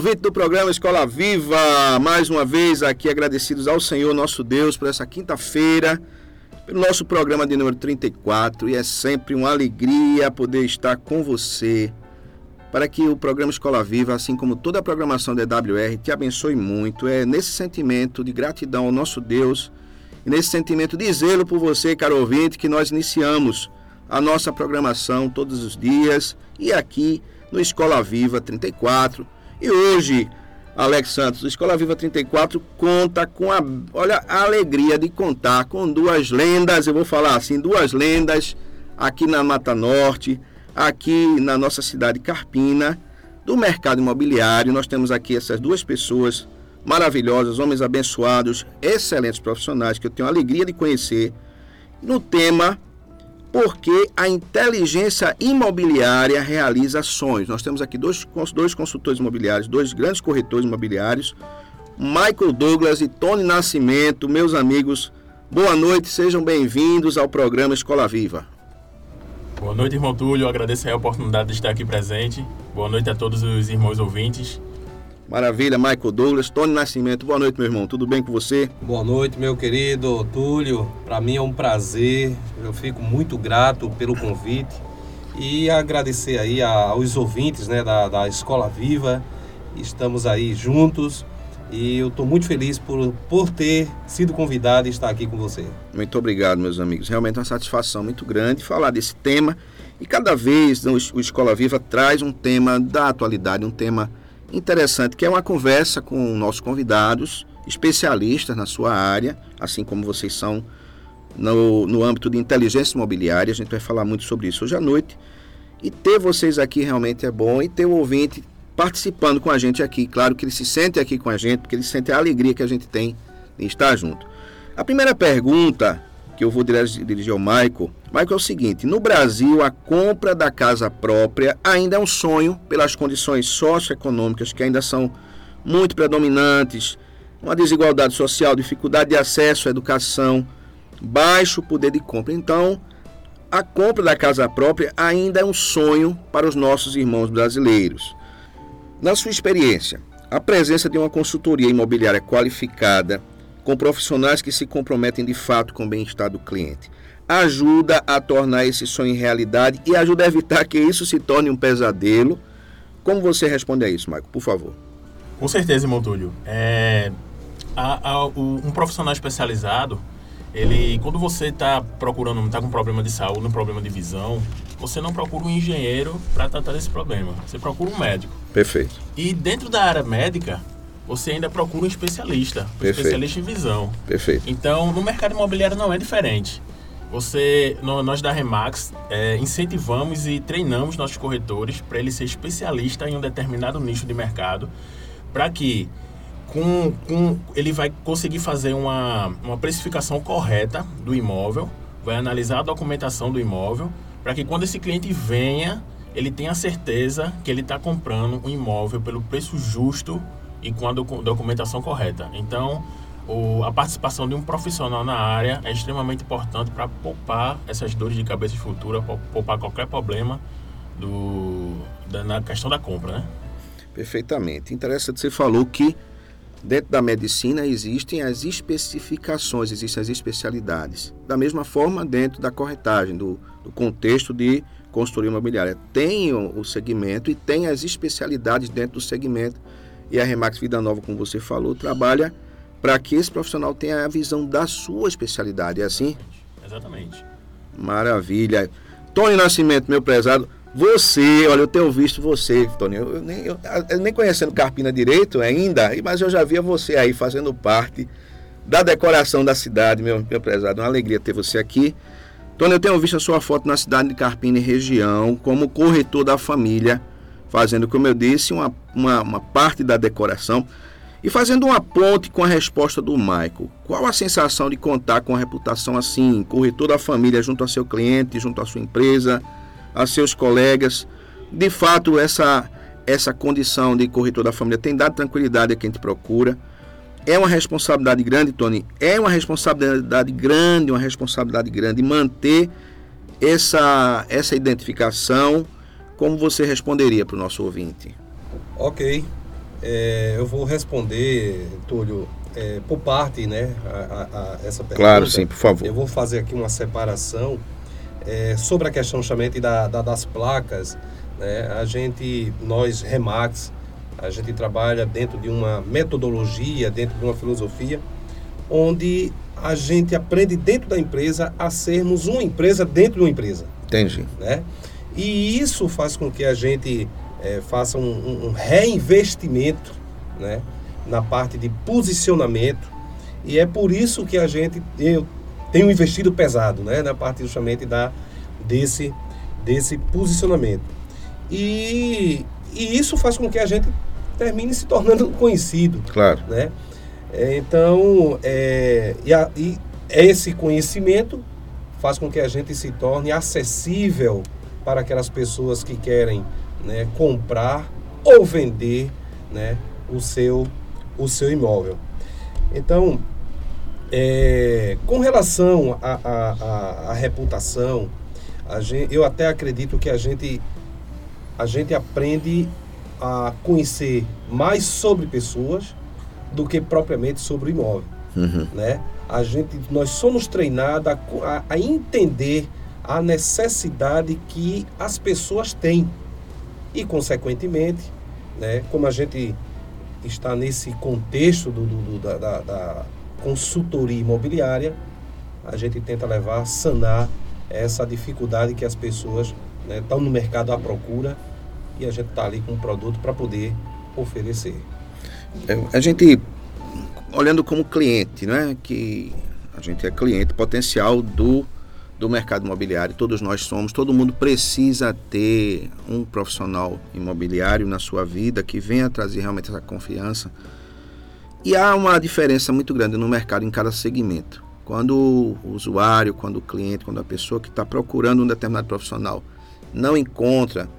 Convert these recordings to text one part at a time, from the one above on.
Ouvinte do programa Escola Viva. Mais uma vez aqui agradecidos ao Senhor nosso Deus por essa quinta-feira, pelo nosso programa de número 34. E é sempre uma alegria poder estar com você para que o programa Escola Viva, assim como toda a programação da EWR, te abençoe muito. É nesse sentimento de gratidão ao nosso Deus e nesse sentimento de zelo por você, caro ouvinte, que nós iniciamos a nossa programação todos os dias e aqui no Escola Viva 34 e hoje, Alex Santos, Escola Viva 34 conta com a, olha, a alegria de contar com duas lendas, eu vou falar assim, duas lendas aqui na Mata Norte, aqui na nossa cidade Carpina, do mercado imobiliário. Nós temos aqui essas duas pessoas maravilhosas, homens abençoados, excelentes profissionais que eu tenho a alegria de conhecer no tema porque a inteligência imobiliária realiza sonhos. Nós temos aqui dois, dois consultores imobiliários, dois grandes corretores imobiliários, Michael Douglas e Tony Nascimento, meus amigos. Boa noite, sejam bem-vindos ao programa Escola Viva. Boa noite, irmão Túlio. agradeço a oportunidade de estar aqui presente. Boa noite a todos os irmãos ouvintes. Maravilha, Michael Douglas, Tony Nascimento. Boa noite, meu irmão. Tudo bem com você? Boa noite, meu querido Túlio. Para mim é um prazer. Eu fico muito grato pelo convite e agradecer aí aos ouvintes né, da, da Escola Viva. Estamos aí juntos e eu estou muito feliz por, por ter sido convidado e estar aqui com você. Muito obrigado, meus amigos. Realmente é uma satisfação muito grande falar desse tema. E cada vez o Escola Viva traz um tema da atualidade, um tema interessante, que é uma conversa com nossos convidados, especialistas na sua área, assim como vocês são no, no âmbito de inteligência imobiliária. A gente vai falar muito sobre isso hoje à noite. E ter vocês aqui realmente é bom e ter o ouvinte participando com a gente aqui. Claro que ele se sente aqui com a gente, porque ele sente a alegria que a gente tem em estar junto. A primeira pergunta que eu vou dirigir ao Michael. Michael, é o seguinte: no Brasil, a compra da casa própria ainda é um sonho pelas condições socioeconômicas que ainda são muito predominantes, uma desigualdade social, dificuldade de acesso à educação, baixo poder de compra. Então, a compra da casa própria ainda é um sonho para os nossos irmãos brasileiros. Na sua experiência, a presença de uma consultoria imobiliária qualificada com profissionais que se comprometem de fato com o bem-estar do cliente. Ajuda a tornar esse sonho realidade e ajuda a evitar que isso se torne um pesadelo. Como você responde a isso, Marco? Por favor. Com certeza, irmão Túlio. É, a, a, o, um profissional especializado, ele, quando você está procurando, está com problema de saúde, um problema de visão, você não procura um engenheiro para tratar desse problema. Você procura um médico. Perfeito. E dentro da área médica, você ainda procura um especialista, um especialista em visão. Perfeito. Então, no mercado imobiliário não é diferente. Você, nós da Remax, é, incentivamos e treinamos nossos corretores para ele ser especialista em um determinado nicho de mercado, para que com, com, ele vai conseguir fazer uma, uma precificação correta do imóvel, vai analisar a documentação do imóvel, para que quando esse cliente venha, ele tenha certeza que ele está comprando um imóvel pelo preço justo e com a documentação correta. Então, o, a participação de um profissional na área é extremamente importante para poupar essas dores de cabeça futura, poupar qualquer problema do, da, na questão da compra, né? Perfeitamente. Interessante, você falou que dentro da medicina existem as especificações, existem as especialidades. Da mesma forma, dentro da corretagem, do, do contexto de consultoria imobiliária, tem o, o segmento e tem as especialidades dentro do segmento e a Remax Vida Nova, como você falou, trabalha para que esse profissional tenha a visão da sua especialidade. É assim? Exatamente. Maravilha. Tony Nascimento, meu prezado. Você, olha, eu tenho visto você, Tony, eu, nem, eu, eu nem conhecendo Carpina direito ainda, mas eu já via você aí fazendo parte da decoração da cidade, meu, meu prezado. Uma alegria ter você aqui. Tony, eu tenho visto a sua foto na cidade de Carpina e região, como corretor da família, fazendo, como eu disse, uma, uma, uma parte da decoração. E fazendo uma ponte com a resposta do Michael, qual a sensação de contar com a reputação assim, corretor da família junto a seu cliente, junto à sua empresa, a seus colegas? De fato, essa, essa condição de corretor da família tem dado tranquilidade a quem te procura. É uma responsabilidade grande, Tony. É uma responsabilidade grande, uma responsabilidade grande manter essa, essa identificação. Como você responderia para o nosso ouvinte? Ok. É, eu vou responder, Túlio, é, por parte, né, a, a, a essa pergunta. Claro, sim, por favor. Eu vou fazer aqui uma separação é, sobre a questão justamente da, da, das placas. Né, a gente, nós, Remax, a gente trabalha dentro de uma metodologia, dentro de uma filosofia, onde a gente aprende dentro da empresa a sermos uma empresa dentro de uma empresa. Entendi. Né? E isso faz com que a gente é, faça um, um, reinvestimento né, na parte de posicionamento. E é por isso que a gente eu tenho investido pesado né, na parte justamente da, desse, desse posicionamento. E, e isso faz com que a gente termine se tornando conhecido. Claro. Né? É, então, é, e, a, e esse conhecimento faz com que a gente se torne acessível para aquelas pessoas que querem né, comprar ou vender né, o, seu, o seu imóvel. Então, é, com relação à reputação, a gente, eu até acredito que a gente, a gente aprende a conhecer mais sobre pessoas do que propriamente sobre o imóvel. Uhum. Né? A gente, nós somos treinados a, a, a entender a necessidade que as pessoas têm e, consequentemente, né, como a gente está nesse contexto do, do, do da, da, da, consultoria imobiliária, a gente tenta levar, sanar essa dificuldade que as pessoas né, estão no mercado à procura e a gente está ali com um produto para poder oferecer. É, a gente, olhando como cliente, né, que a gente é cliente potencial do do mercado imobiliário, todos nós somos, todo mundo precisa ter um profissional imobiliário na sua vida que venha trazer realmente essa confiança. E há uma diferença muito grande no mercado em cada segmento. Quando o usuário, quando o cliente, quando a pessoa que está procurando um determinado profissional não encontra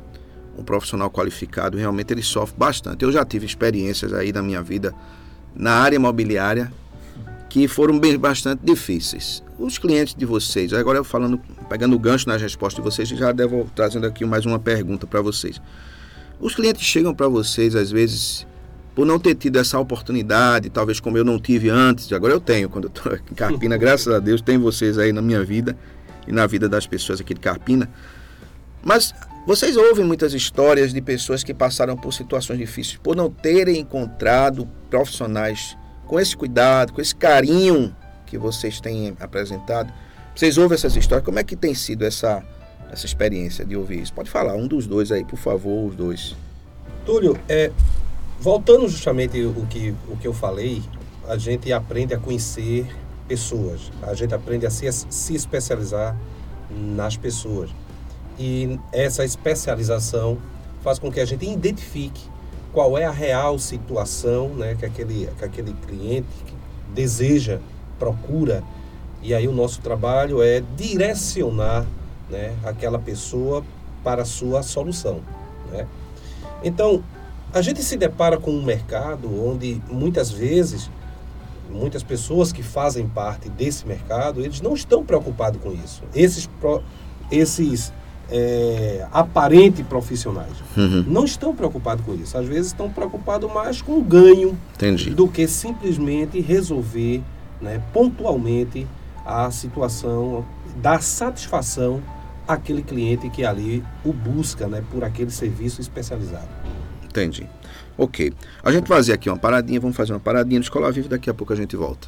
um profissional qualificado, realmente ele sofre bastante. Eu já tive experiências aí na minha vida na área imobiliária que foram bem, bastante difíceis. Os clientes de vocês, agora eu falando, pegando o gancho nas respostas de vocês, já devo trazendo aqui mais uma pergunta para vocês. Os clientes chegam para vocês, às vezes, por não ter tido essa oportunidade, talvez como eu não tive antes, agora eu tenho, quando eu estou em Carpina, graças a Deus, tem vocês aí na minha vida e na vida das pessoas aqui de Carpina. Mas vocês ouvem muitas histórias de pessoas que passaram por situações difíceis, por não terem encontrado profissionais com esse cuidado, com esse carinho que vocês têm apresentado. Vocês ouvem essas histórias, como é que tem sido essa, essa experiência de ouvir isso? Pode falar, um dos dois aí, por favor, os dois. Túlio, é, voltando justamente o que, o que eu falei, a gente aprende a conhecer pessoas, a gente aprende a se, se especializar nas pessoas. E essa especialização faz com que a gente identifique qual é a real situação né, que, aquele, que aquele cliente deseja, procura. E aí o nosso trabalho é direcionar né, aquela pessoa para a sua solução. Né? Então, a gente se depara com um mercado onde muitas vezes, muitas pessoas que fazem parte desse mercado, eles não estão preocupados com isso. Esses, esses é, aparente profissionais. Uhum. Não estão preocupados com isso. Às vezes estão preocupados mais com o ganho Entendi. do que simplesmente resolver né, pontualmente a situação, dar satisfação àquele cliente que ali o busca né, por aquele serviço especializado. Entendi. Ok. A gente vai fazer aqui uma paradinha, vamos fazer uma paradinha no Escola Viva, daqui a pouco a gente volta.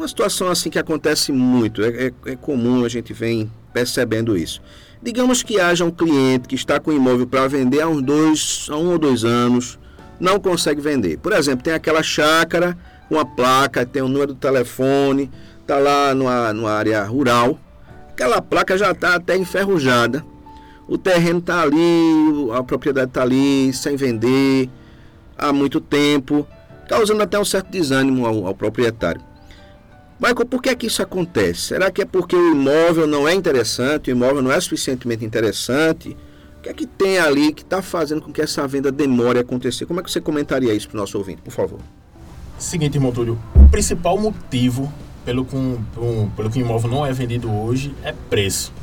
uma situação assim que acontece muito, é, é, é, comum a gente vem percebendo isso. Digamos que haja um cliente que está com imóvel para vender há uns dois, há um ou dois anos, não consegue vender. Por exemplo, tem aquela chácara, uma placa, tem o um número do telefone, está lá numa, numa área rural, aquela placa já está até enferrujada, o terreno está ali, a propriedade está ali, sem vender há muito tempo causando até um certo desânimo ao, ao proprietário. Michael, por que, é que isso acontece? Será que é porque o imóvel não é interessante, o imóvel não é suficientemente interessante? O que é que tem ali que está fazendo com que essa venda demore a acontecer? Como é que você comentaria isso para o nosso ouvinte, por favor? Seguinte, irmão Túlio, o principal motivo pelo que, um, pelo que o imóvel não é vendido hoje é preço.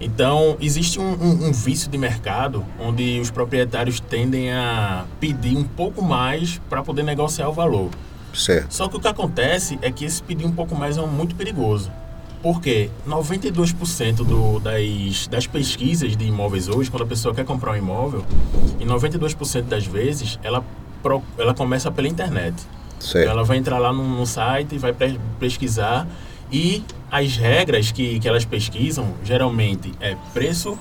Então, existe um, um, um, vício de mercado onde os proprietários tendem a pedir um pouco mais para poder negociar o valor. Certo. Só que o que acontece é que esse pedir um pouco mais é muito perigoso. Porque 92% do, das, das pesquisas de imóveis hoje, quando a pessoa quer comprar um imóvel, em 92% das vezes, ela, ela começa pela internet. Certo. Ela vai entrar lá no, no site, vai pesquisar e as regras que, que elas pesquisam geralmente é preço,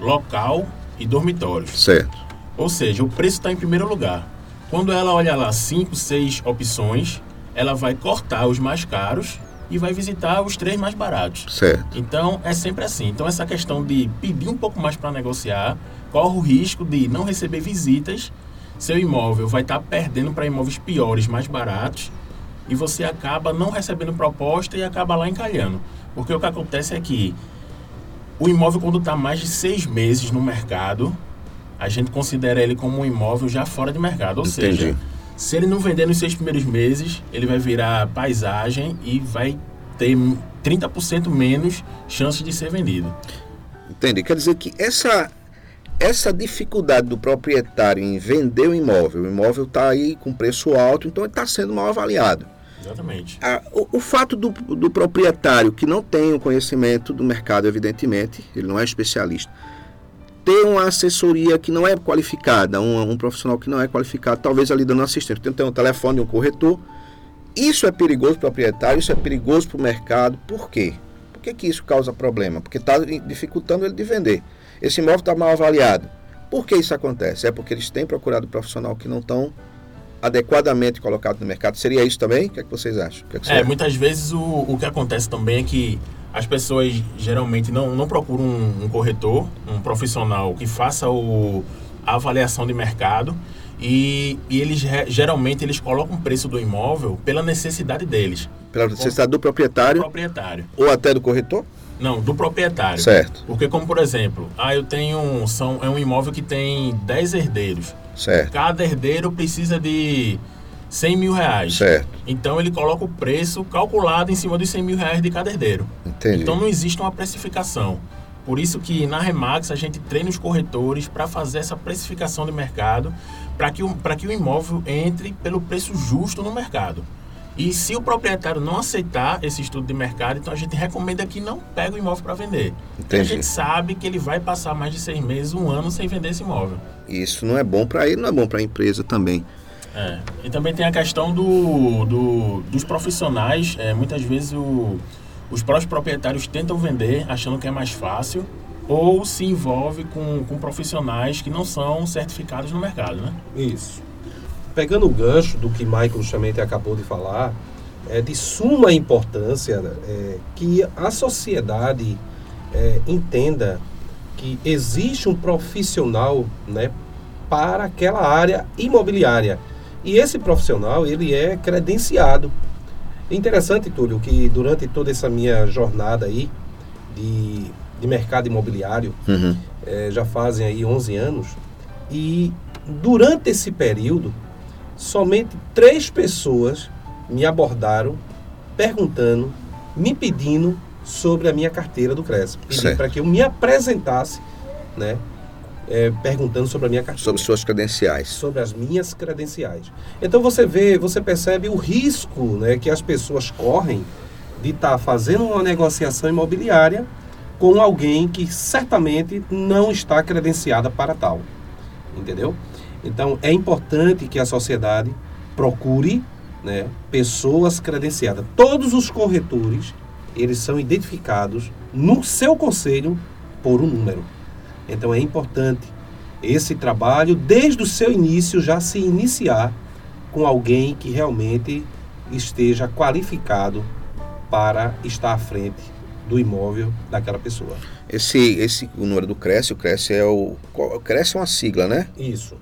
local e dormitórios. Certo. Ou seja, o preço está em primeiro lugar. Quando ela olha lá cinco, seis opções, ela vai cortar os mais caros e vai visitar os três mais baratos. Certo. Então é sempre assim. Então essa questão de pedir um pouco mais para negociar, corre o risco de não receber visitas, seu imóvel vai estar tá perdendo para imóveis piores, mais baratos e você acaba não recebendo proposta e acaba lá encalhando. Porque o que acontece é que o imóvel, quando está mais de seis meses no mercado, a gente considera ele como um imóvel já fora de mercado. Ou Entendi. seja, se ele não vender nos seis primeiros meses, ele vai virar paisagem e vai ter 30% menos chance de ser vendido. Entendi. Quer dizer que essa, essa dificuldade do proprietário em vender o imóvel, o imóvel está aí com preço alto, então ele está sendo mal avaliado. Exatamente. Ah, o, o, fato do, do proprietário que não tem o conhecimento do mercado, evidentemente, ele não é especialista, ter uma assessoria que não é qualificada, um, um profissional que não é qualificado, talvez ali dando assistência, tem um telefone de um corretor, isso é perigoso para o proprietário, isso é perigoso para o mercado. Por quê? Por que, que isso causa problema? Porque está dificultando ele de vender. Esse imóvel está mal avaliado. Por que isso acontece? É porque eles têm procurado profissional que não estão adequadamente colocado no mercado. Seria isso também? O que, é que vocês acham? Que é, que é muitas vezes o, o que acontece também é que as pessoas geralmente não, não procuram um, um corretor, um profissional que faça o, a avaliação de mercado e, e eles geralmente eles colocam o preço do imóvel pela necessidade deles. Pela necessidade do proprietário? Do proprietário. Ou até do corretor? Não, do proprietário. Certo. Porque como por exemplo, ah, eu tenho são é um imóvel que tem 10 herdeiros. Certo. Cada herdeiro precisa de 100 mil reais. Certo. Então ele coloca o preço calculado em cima dos 100 mil reais de cada herdeiro. Entendi. Então não existe uma precificação. Por isso que na Remax a gente treina os corretores para fazer essa precificação de mercado, para que, o, que o imóvel entre pelo preço justo no mercado. E se o proprietário não aceitar esse estudo de mercado, então a gente recomenda que não pegue o imóvel para vender. Entendi. A gente sabe que ele vai passar mais de seis meses, um ano sem vender esse imóvel. Isso não é bom para ele, não é bom para a empresa também. É. E também tem a questão do, do dos profissionais. É, muitas vezes o, os próprios proprietários tentam vender achando que é mais fácil ou se envolve com, com profissionais que não são certificados no mercado, né? Isso. Pegando o gancho do que Michael Chamente acabou de falar, é de suma importância é, que a sociedade é, entenda que existe um profissional né, para aquela área imobiliária. E esse profissional, ele é credenciado. Interessante, Túlio, que durante toda essa minha jornada aí de, de mercado imobiliário, Uhum. é, já fazem aí 11 anos, e durante esse período, somente três pessoas me abordaram perguntando, me pedindo sobre a minha carteira do. Pedindo para que eu me apresentasse, né, é, perguntando sobre a minha carteira Sobre suas credenciais. sobre as minhas credenciais. Então você vê, você percebe o risco né, que as pessoas correm de estar fazendo uma negociação imobiliária com alguém que certamente não está credenciada para tal. Entendeu? Então é importante que a sociedade procure né, pessoas credenciadas. Todos os corretores eles são identificados no seu conselho por um número. Então é importante esse trabalho, desde o seu início, já se iniciar com alguém que realmente esteja qualificado para estar à frente do imóvel daquela pessoa. Esse, esse o número do Cresce, o Cresce é o. Cresce é uma sigla, né? Isso.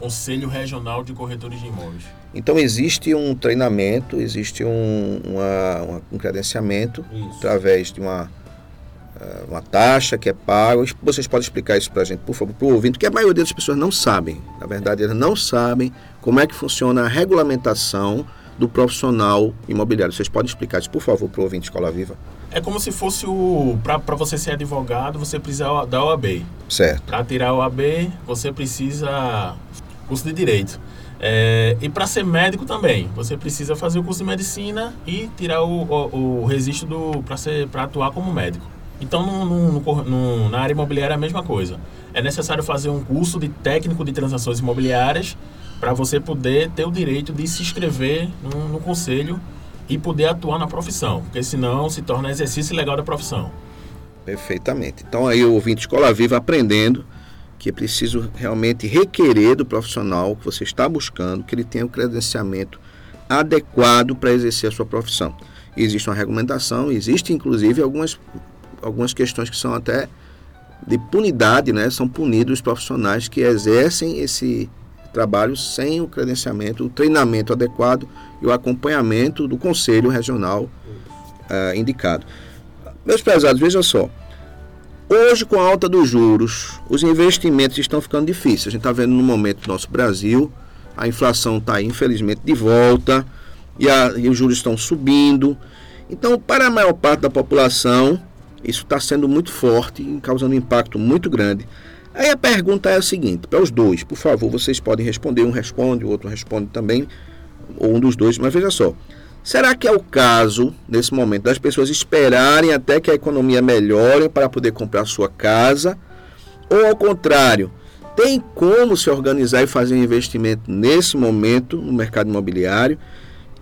Conselho Regional de Corretores de Imóveis. Então existe um treinamento, existe um, uma- um credenciamento Isso. através de uma, uma taxa que é paga. Vocês podem explicar isso para a gente, por favor, para o ouvinte, porque a maioria das pessoas não sabem. Na verdade, eles não sabem como é que funciona a regulamentação do profissional imobiliário. Vocês podem explicar isso, por favor, para o ouvinte Escola Viva? É como se fosse o. Para você ser advogado, você precisa da OAB. Certo. Para tirar a OAB, você precisa curso de direito. É, e para ser médico também, você precisa fazer o curso de medicina e tirar o, o, o registro para atuar como médico. Então, no, no- no na área imobiliária é a mesma coisa. É necessário fazer um curso de técnico de transações imobiliárias para você poder ter o direito de se inscrever no, no conselho e poder atuar na profissão, porque senão se torna exercício legal da profissão. Perfeitamente. Então aí o ouvinte Escola Viva aprendendo que é preciso realmente requerer do profissional que você está buscando que ele tenha o credenciamento adequado para exercer a sua profissão. Existe uma regulamentação, existe inclusive algumas, algumas questões que são até de punidade, né? São punidos os profissionais que exercem esse trabalho sem o credenciamento, o treinamento adequado e o acompanhamento do conselho regional ah, indicado. Meus prezados, vejam só. Hoje, com a alta dos juros, os investimentos estão ficando difíceis. A gente está vendo no momento do nosso Brasil, a inflação está infelizmente, de volta, e, a- e os juros estão subindo. Então, para a maior parte da população, isso está sendo muito forte e causando um impacto muito grande. Aí a pergunta é a seguinte, para os dois, por favor, vocês podem responder, um responde, o outro responde também, ou um dos dois, mas veja só. Será que é o caso, nesse momento, das pessoas esperarem até que a economia melhore para poder comprar sua casa? Ou ao contrário, tem como se organizar e fazer um investimento nesse momento no mercado imobiliário?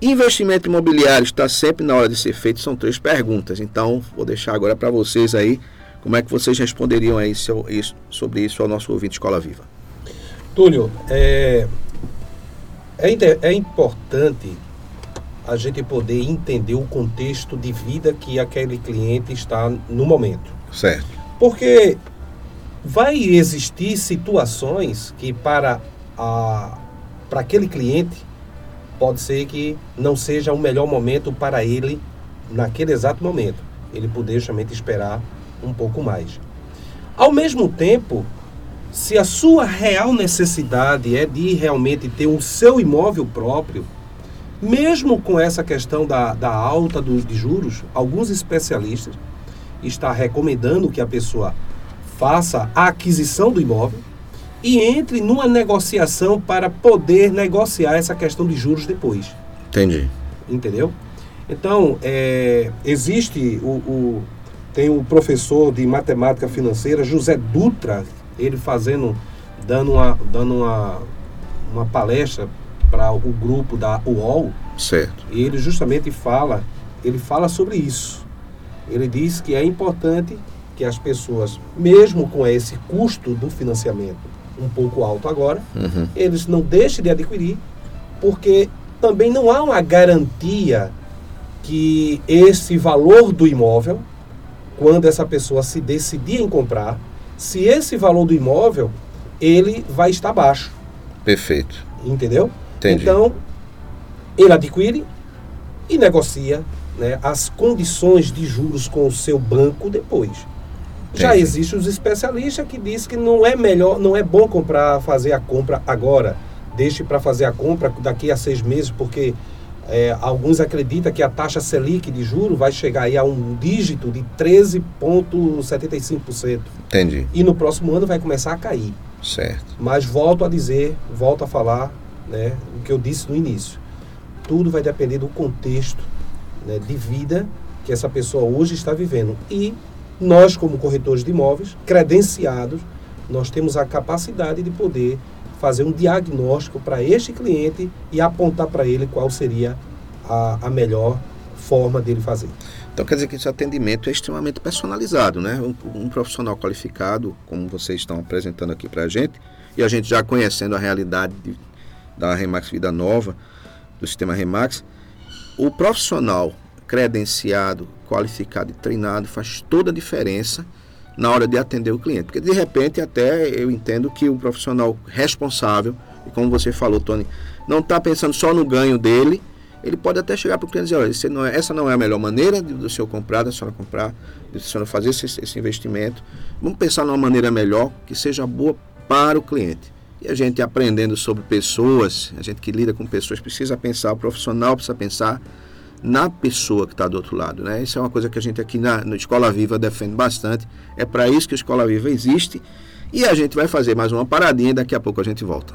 Investimento imobiliário está sempre na hora de ser feito? São três perguntas. Então, vou deixar agora para vocês aí como é que vocês responderiam aí sobre isso ao nosso ouvinte Escola Viva. Túlio, é, é, é importante a gente poder entender o contexto de vida que aquele cliente está no momento. Certo. Porque vai existir situações que para, a, para aquele cliente pode ser que não seja o melhor momento para ele naquele exato momento. Ele poder somente esperar um pouco mais. Ao mesmo tempo, se a sua real necessidade é de realmente ter o seu imóvel próprio, mesmo com essa questão da, da alta dos de juros, alguns especialistas estão recomendando que a pessoa faça a aquisição do imóvel e entre numa negociação para poder negociar essa questão de juros depois. Entendi. entendeu? Então, é, existe o, o, tem o professor de matemática financeira, José Dutra, ele fazendo, dando uma, dando uma, uma palestra para o grupo da UOL. Certo. E ele justamente fala, ele fala sobre isso. Ele diz que é importante que as pessoas, mesmo com esse custo do financiamento um pouco alto agora, Uhum. eles não deixem de adquirir, porque também não há uma garantia que esse valor do imóvel, quando essa pessoa se decidir em comprar, se esse valor do imóvel, ele vai estar baixo, Perfeito. entendeu? Entendi. Então, ele adquire e negocia né, as condições de juros com o seu banco depois. Já existem os especialistas que dizem que não é melhor, não é bom comprar, fazer a compra agora. Deixe para fazer a compra daqui a seis meses, porque é, alguns acreditam que a taxa Selic de juro vai chegar aí a um dígito de 13,75%. Entendi. E no próximo ano vai começar a cair. Certo. Mas volto a dizer, volto a falar né, o que eu disse no início. Tudo vai depender do contexto né, de vida que essa pessoa hoje está vivendo. E nós, como corretores de imóveis, credenciados, nós temos a capacidade de poder fazer um diagnóstico para este cliente e apontar para ele qual seria a, a melhor forma dele fazer. Então quer dizer que esse atendimento é extremamente personalizado, né? Um, um profissional qualificado, como vocês estão apresentando aqui para a gente, e a gente já conhecendo a realidade de- da Remax Vida Nova, do sistema Remax, o profissional credenciado, qualificado e treinado faz toda a diferença na hora de atender o cliente. Porque de repente até eu entendo que o profissional responsável, e como você falou, Tony, não está pensando só no ganho dele, ele pode até chegar para o cliente e dizer, olha, esse não é- essa não é a melhor maneira do senhor comprar, da senhora comprar, da senhora fazer esse, esse investimento. Vamos pensar numa maneira melhor, que seja boa para o cliente. E a gente aprendendo sobre pessoas, a gente que lida com pessoas, precisa pensar, o profissional precisa pensar na pessoa que está do outro lado, né? Isso é uma coisa que a gente aqui na, na Escola Viva defende bastante. É para isso que a Escola Viva existe. E a gente vai fazer mais uma paradinha e daqui a pouco a gente volta.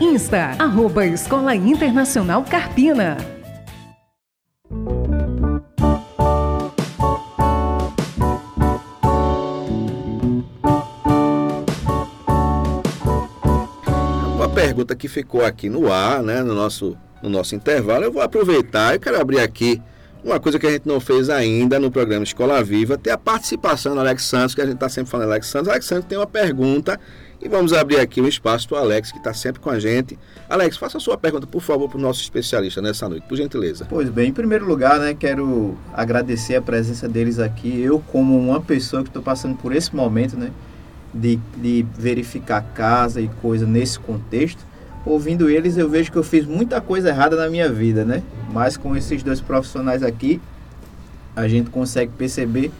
Insta, arroba Escola Internacional Carpina. Uma pergunta que ficou aqui no ar, né, no nosso, no nosso intervalo, eu vou aproveitar e quero abrir aqui uma coisa que a gente não fez ainda no programa Escola Viva, ter a participação do Alex Santos, que a gente está sempre falando Alex Santos. Alex Santos tem uma pergunta e vamos abrir aqui um espaço para o Alex, que está sempre com a gente. Alex, faça a sua pergunta, por favor, para o nosso especialista nessa noite, por gentileza. Pois bem, em primeiro lugar, né, quero agradecer a presença deles aqui. Eu, como uma pessoa que estou passando por esse momento, né, de, de verificar casa e coisa nesse contexto, ouvindo eles, eu vejo que eu fiz muita coisa errada na minha vida, né? Mas com esses dois profissionais aqui, a gente consegue perceber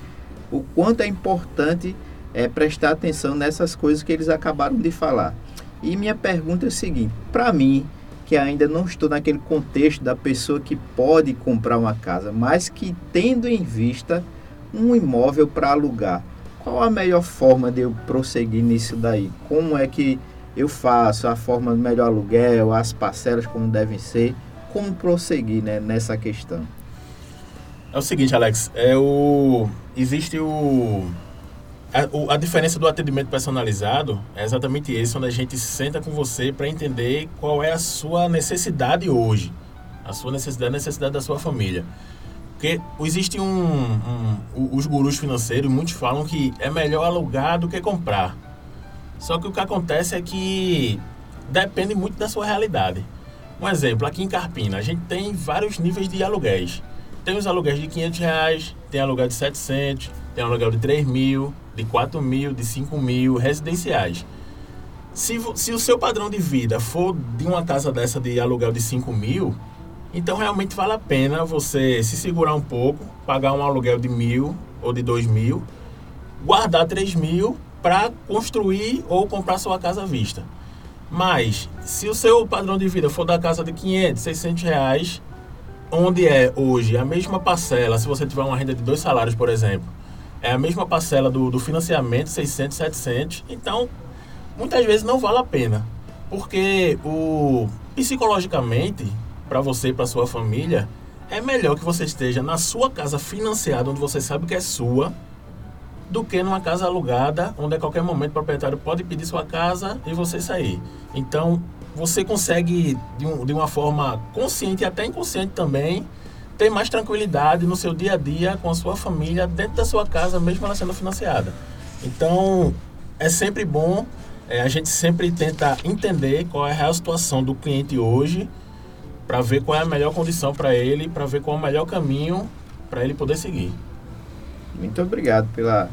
o quanto é importante é, prestar atenção nessas coisas que eles acabaram de falar. E minha pergunta é o seguinte: para mim, que ainda não estou naquele contexto da pessoa que pode comprar uma casa, mas que tendo em vista um imóvel para alugar, qual a melhor forma de eu prosseguir nisso daí? Como é que eu faço a forma do melhor aluguel, as parcelas como devem ser? como prosseguir né, nessa questão? É o seguinte, Alex, é o existe o a, a diferença do atendimento personalizado é exatamente esse, onde a gente senta com você para entender qual é a sua necessidade hoje, a sua necessidade, a necessidade da sua família. Porque existe um, um, os gurus financeiros, muitos falam que é melhor alugar do que comprar. Só que o que acontece é que depende muito da sua realidade. Um exemplo, aqui em Carpina, a gente tem vários níveis de aluguéis. Tem os aluguéis de 500 reais, tem aluguel de 700, tem aluguel de 3 mil, de 4 mil, de 5 mil, residenciais. Se, se o seu padrão de vida for de uma casa dessa de aluguel de 5 mil, então realmente vale a pena você se segurar um pouco, pagar um aluguel de mil ou de dois mil, guardar três mil para construir ou comprar sua casa à vista. Mas se o seu padrão de vida for da casa de 500, 600 reais, onde é hoje a mesma parcela, se você tiver uma renda de dois salários, por exemplo, é a mesma parcela do, do financiamento, 600, 700, então muitas vezes não vale a pena, porque o psicologicamente para você e para sua família, é melhor que você esteja na sua casa financiada, onde você sabe que é sua, do que numa casa alugada, onde a qualquer momento o proprietário pode pedir sua casa e você sair. Então, você consegue, de, um, de uma forma consciente e até inconsciente também, ter mais tranquilidade no seu dia a dia com a sua família, dentro da sua casa, mesmo ela sendo financiada. Então, é sempre bom, é, a gente sempre tenta entender qual é a real situação do cliente hoje para ver qual é a melhor condição para ele, para ver qual é o melhor caminho para ele poder seguir. Muito obrigado pela,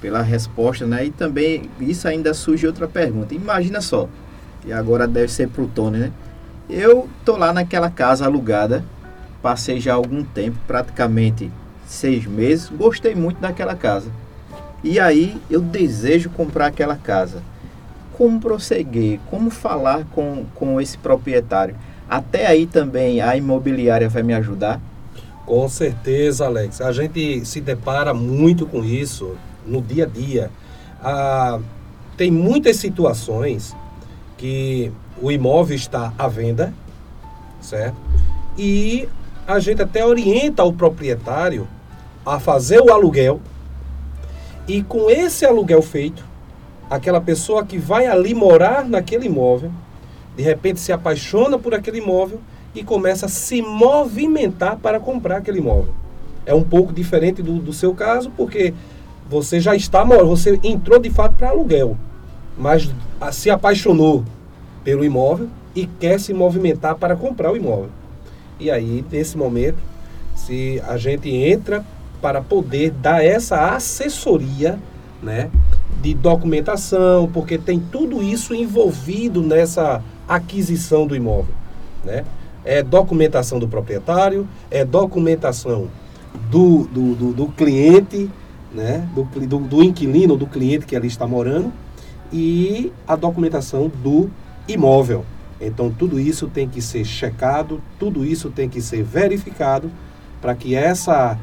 pela resposta, né? E também isso ainda surge outra pergunta. Imagina só, e agora deve ser para o Tony, né? Eu tô lá naquela casa alugada, passei já algum tempo, praticamente seis meses, gostei muito daquela casa. E aí eu desejo comprar aquela casa. Como prosseguir? Como falar com, com esse proprietário? Até aí também a imobiliária vai me ajudar? Com certeza, Alex. A gente se depara muito com isso no dia a dia. Ah, tem muitas situações que o imóvel está à venda, certo? E a gente até orienta o proprietário a fazer o aluguel e com esse aluguel feito, aquela pessoa que vai ali morar naquele imóvel, de repente se apaixona por aquele imóvel e começa a se movimentar para comprar aquele imóvel. É um pouco diferente do, do seu caso, porque você já está você entrou de fato para aluguel, mas se apaixonou pelo imóvel e quer se movimentar para comprar o imóvel. E aí, nesse momento, se a gente entra para poder dar essa assessoria, né, de documentação, porque tem tudo isso envolvido nessa aquisição do imóvel. Né? É documentação do proprietário, é documentação do, do, do, do cliente, né? do, do, do inquilino, do cliente que ali está morando, e a documentação do imóvel. Então tudo isso tem que ser checado, tudo isso tem que ser verificado para que essa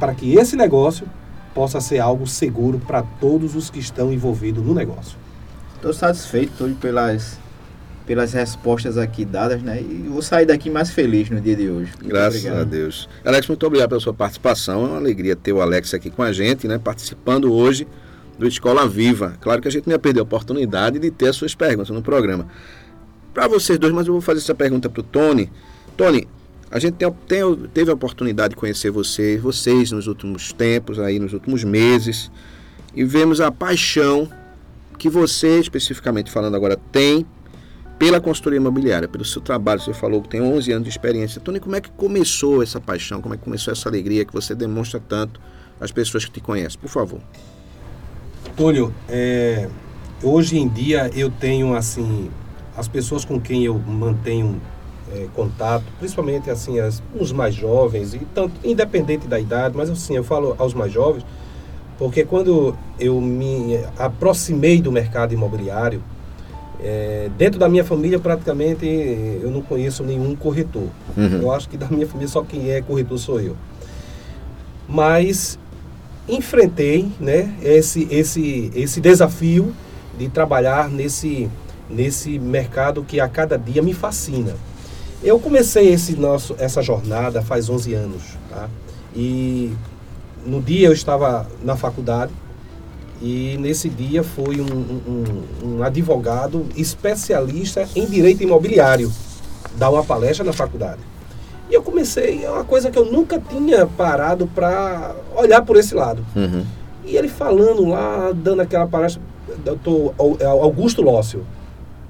para que esse negócio possa ser algo seguro para todos os que estão envolvidos no negócio. Estou satisfeito pelas pelas respostas aqui dadas, né? E vou sair daqui mais feliz no dia de hoje. Muito Graças obrigado. a Deus. Alex, muito obrigado pela sua participação. É uma alegria ter o Alex aqui com a gente, né? Participando hoje do Escola Viva. Claro que a gente não ia perder a oportunidade de ter as suas perguntas no programa. Para vocês dois, mas eu vou fazer essa pergunta para o Tony. Tony, a gente tem, tem, teve a oportunidade de conhecer você, vocês nos últimos tempos, aí nos últimos meses, e vemos a paixão que você, especificamente falando agora, tem pela consultoria imobiliária, pelo seu trabalho. Você falou que tem 11 anos de experiência. Tony, como é que começou essa paixão? Como é que começou essa alegria que você demonstra tanto às pessoas que te conhecem? Por favor. Túlio, é, hoje em dia eu tenho assim as pessoas com quem eu mantenho é, contato, principalmente assim as, os mais jovens e tanto independente da idade, mas assim eu falo aos mais jovens porque quando eu me aproximei do mercado imobiliário é, dentro da minha família, praticamente, eu não conheço nenhum corretor. Uhum. Eu acho que da minha família só quem é corretor sou eu. Mas enfrentei né, esse, esse, esse desafio de trabalhar nesse, nesse mercado que a cada dia me fascina. Eu comecei esse nosso, essa jornada faz 11 anos, tá? E no dia eu estava na faculdade e nesse dia foi um, um, um advogado especialista em direito imobiliário dar uma palestra na faculdade. E eu comecei, é uma coisa que eu nunca tinha parado para olhar por esse lado. Uhum. E ele falando lá, dando aquela palestra, doutor Augusto Lócio,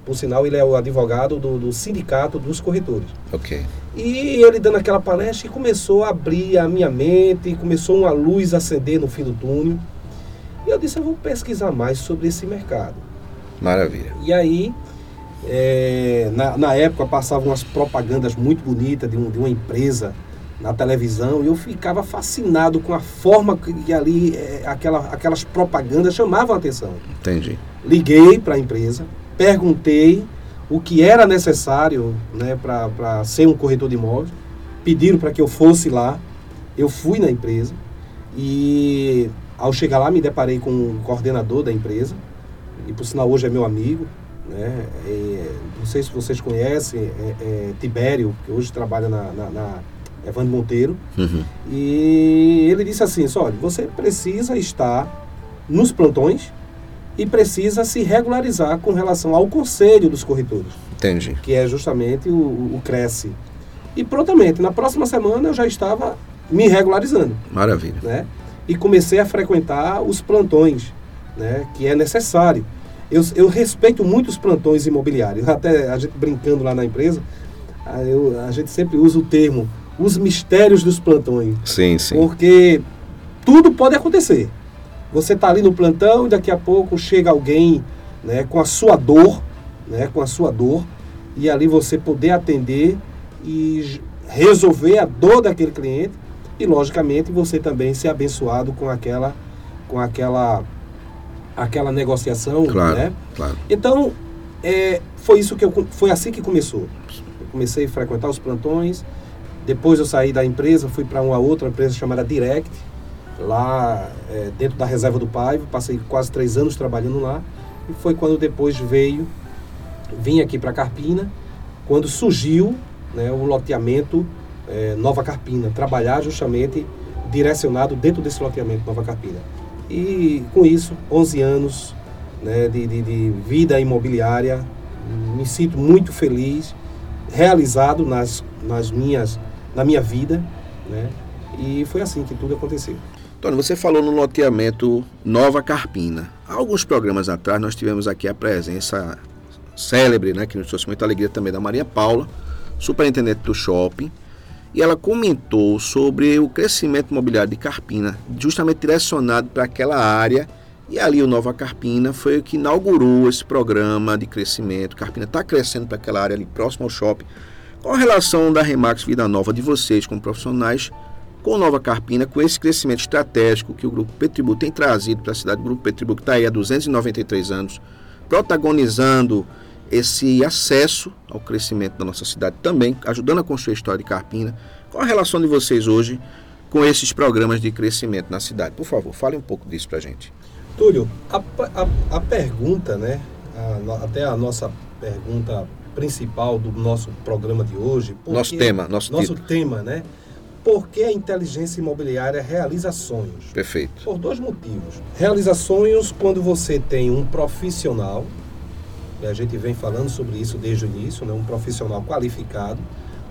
por sinal, ele é o advogado do, do, sindicato dos corretores. Ok. E ele dando aquela palestra e começou a abrir a minha mente, começou uma luz a acender no fim do túnel. E eu disse, eu vou pesquisar mais sobre esse mercado. Maravilha. E aí, é, na, na, época passavam umas propagandas muito bonitas de, um, de, uma empresa na televisão e eu ficava fascinado com a forma que ali é, aquela, aquelas propagandas chamavam a atenção. Entendi. Liguei para a empresa, perguntei o que era necessário né, para ser um corretor de imóveis, pediram para que eu fosse lá, eu fui na empresa e ao chegar lá me deparei com o coordenador da empresa, e por sinal hoje é meu amigo, né? É, não sei se vocês conhecem, é, é Tibério, que hoje trabalha na, na, na Evandro Monteiro. Uhum. E ele disse assim, olha, você precisa estar nos plantões e precisa se regularizar com relação ao conselho dos corretores. Entendi. Que é justamente o, o Cresce. E prontamente, na próxima semana eu já estava me regularizando. Maravilha. Né? E comecei a frequentar os plantões, né? que é necessário. Eu, eu respeito muito os plantões imobiliários. Até a gente brincando lá na empresa, a, eu, a gente sempre usa o termo os mistérios dos plantões. Sim, sim. Porque tudo pode acontecer. Você está ali no plantão e daqui a pouco chega alguém né, com a sua dor, né, com a sua dor, e ali você poder atender e resolver a dor daquele cliente e logicamente você também ser abençoado com aquela com aquela aquela negociação, claro, né? Claro. Então, é, foi isso que eu foi assim que começou. Eu comecei a frequentar os plantões. Depois eu saí da empresa, fui para uma outra empresa chamada Direct, lá é, dentro da reserva do Paiva. Passei quase três anos trabalhando lá. E foi quando depois veio, vim aqui para Carpina, quando surgiu né, o loteamento é, Nova Carpina, trabalhar justamente direcionado dentro desse loteamento Nova Carpina. E com isso, 11 anos né, de, de, de vida imobiliária, me sinto muito feliz, realizado nas, nas minhas, na minha vida, né? E foi assim que tudo aconteceu. Tony, você falou no loteamento Nova Carpina. Há alguns programas atrás nós tivemos aqui a presença célebre, né, que nos trouxe muita alegria também, da Maria Paula, superintendente do shopping, e ela comentou sobre o crescimento imobiliário de Carpina, justamente direcionado para aquela área. E ali o Nova Carpina foi o que inaugurou esse programa de crescimento. Carpina está crescendo para aquela área ali próximo ao shopping. Qual a relação da Remax Vida Nova de vocês como profissionais com Nova Carpina, com esse crescimento estratégico que o Grupo Petribu tem trazido para a cidade? O Grupo Petribu que está aí há 293 anos, protagonizando esse acesso ao crescimento da nossa cidade também, ajudando a construir a história de Carpina. Qual a relação de vocês hoje com esses programas de crescimento na cidade? Por favor, fale um pouco disso para a gente. Túlio, a, a, a pergunta, né, a, até a nossa pergunta principal do nosso programa de hoje. Nosso tema, nosso, nosso tema, né? Por que a inteligência imobiliária realiza sonhos? Perfeito. Por dois motivos. Realiza sonhos quando você tem um profissional a gente vem falando sobre isso desde o início, né? um profissional qualificado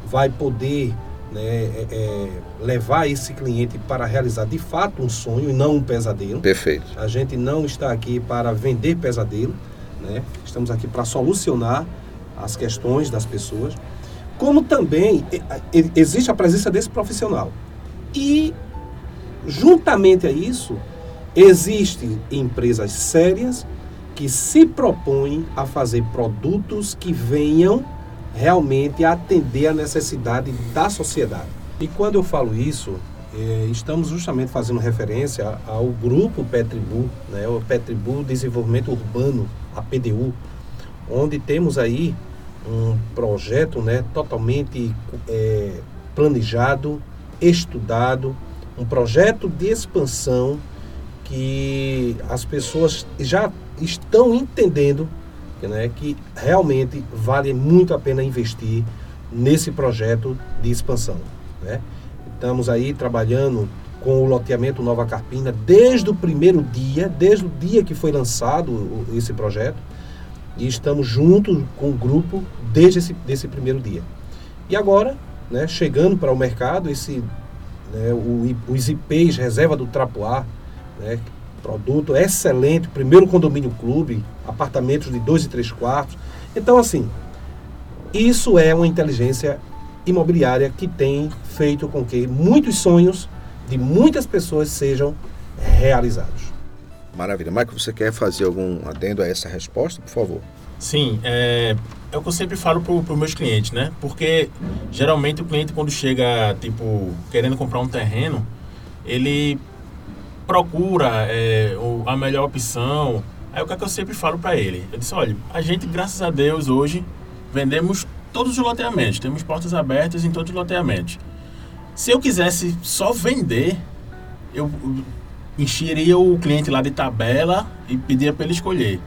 vai poder né, é, é, levar esse cliente para realizar de fato um sonho e não um pesadelo. Perfeito. A gente não está aqui para vender pesadelo, né? estamos aqui para solucionar as questões das pessoas. Como também existe a presença desse profissional. E, juntamente a isso, existem empresas sérias que se propõem a fazer produtos que venham realmente atender a necessidade da sociedade. E quando eu falo isso, eh, estamos justamente fazendo referência ao grupo Petribu, né, o Petribu Desenvolvimento Urbano, a PDU, onde temos aí um projeto né, totalmente eh, planejado, estudado, um projeto de expansão que as pessoas já estão entendendo né, que realmente vale muito a pena investir nesse projeto de expansão. Né? Estamos aí trabalhando com o loteamento Nova Carpina desde o primeiro dia, desde o dia que foi lançado esse projeto, e estamos juntos com o grupo desde esse desse primeiro dia. E agora, né, chegando para o mercado, esse, né, o, os IPs Reserva do Trapoar, né, produto excelente, primeiro condomínio clube, apartamentos de dois e três quartos. Então, assim, isso é uma inteligência imobiliária que tem feito com que muitos sonhos de muitas pessoas sejam realizados. Maravilha. Marco, você quer fazer algum adendo a essa resposta, por favor? Sim, é, é o que eu sempre falo para os meus clientes, né? Porque geralmente o cliente quando chega, tipo, querendo comprar um terreno, ele procura é, a melhor opção. Aí o que, é que eu sempre falo para ele? Eu disse, olha, a gente, graças a Deus, hoje vendemos todos os loteamentos, temos portas abertas em todos os loteamentos. Se eu quisesse só vender, eu encheria o cliente lá de tabela e pedia para ele escolher.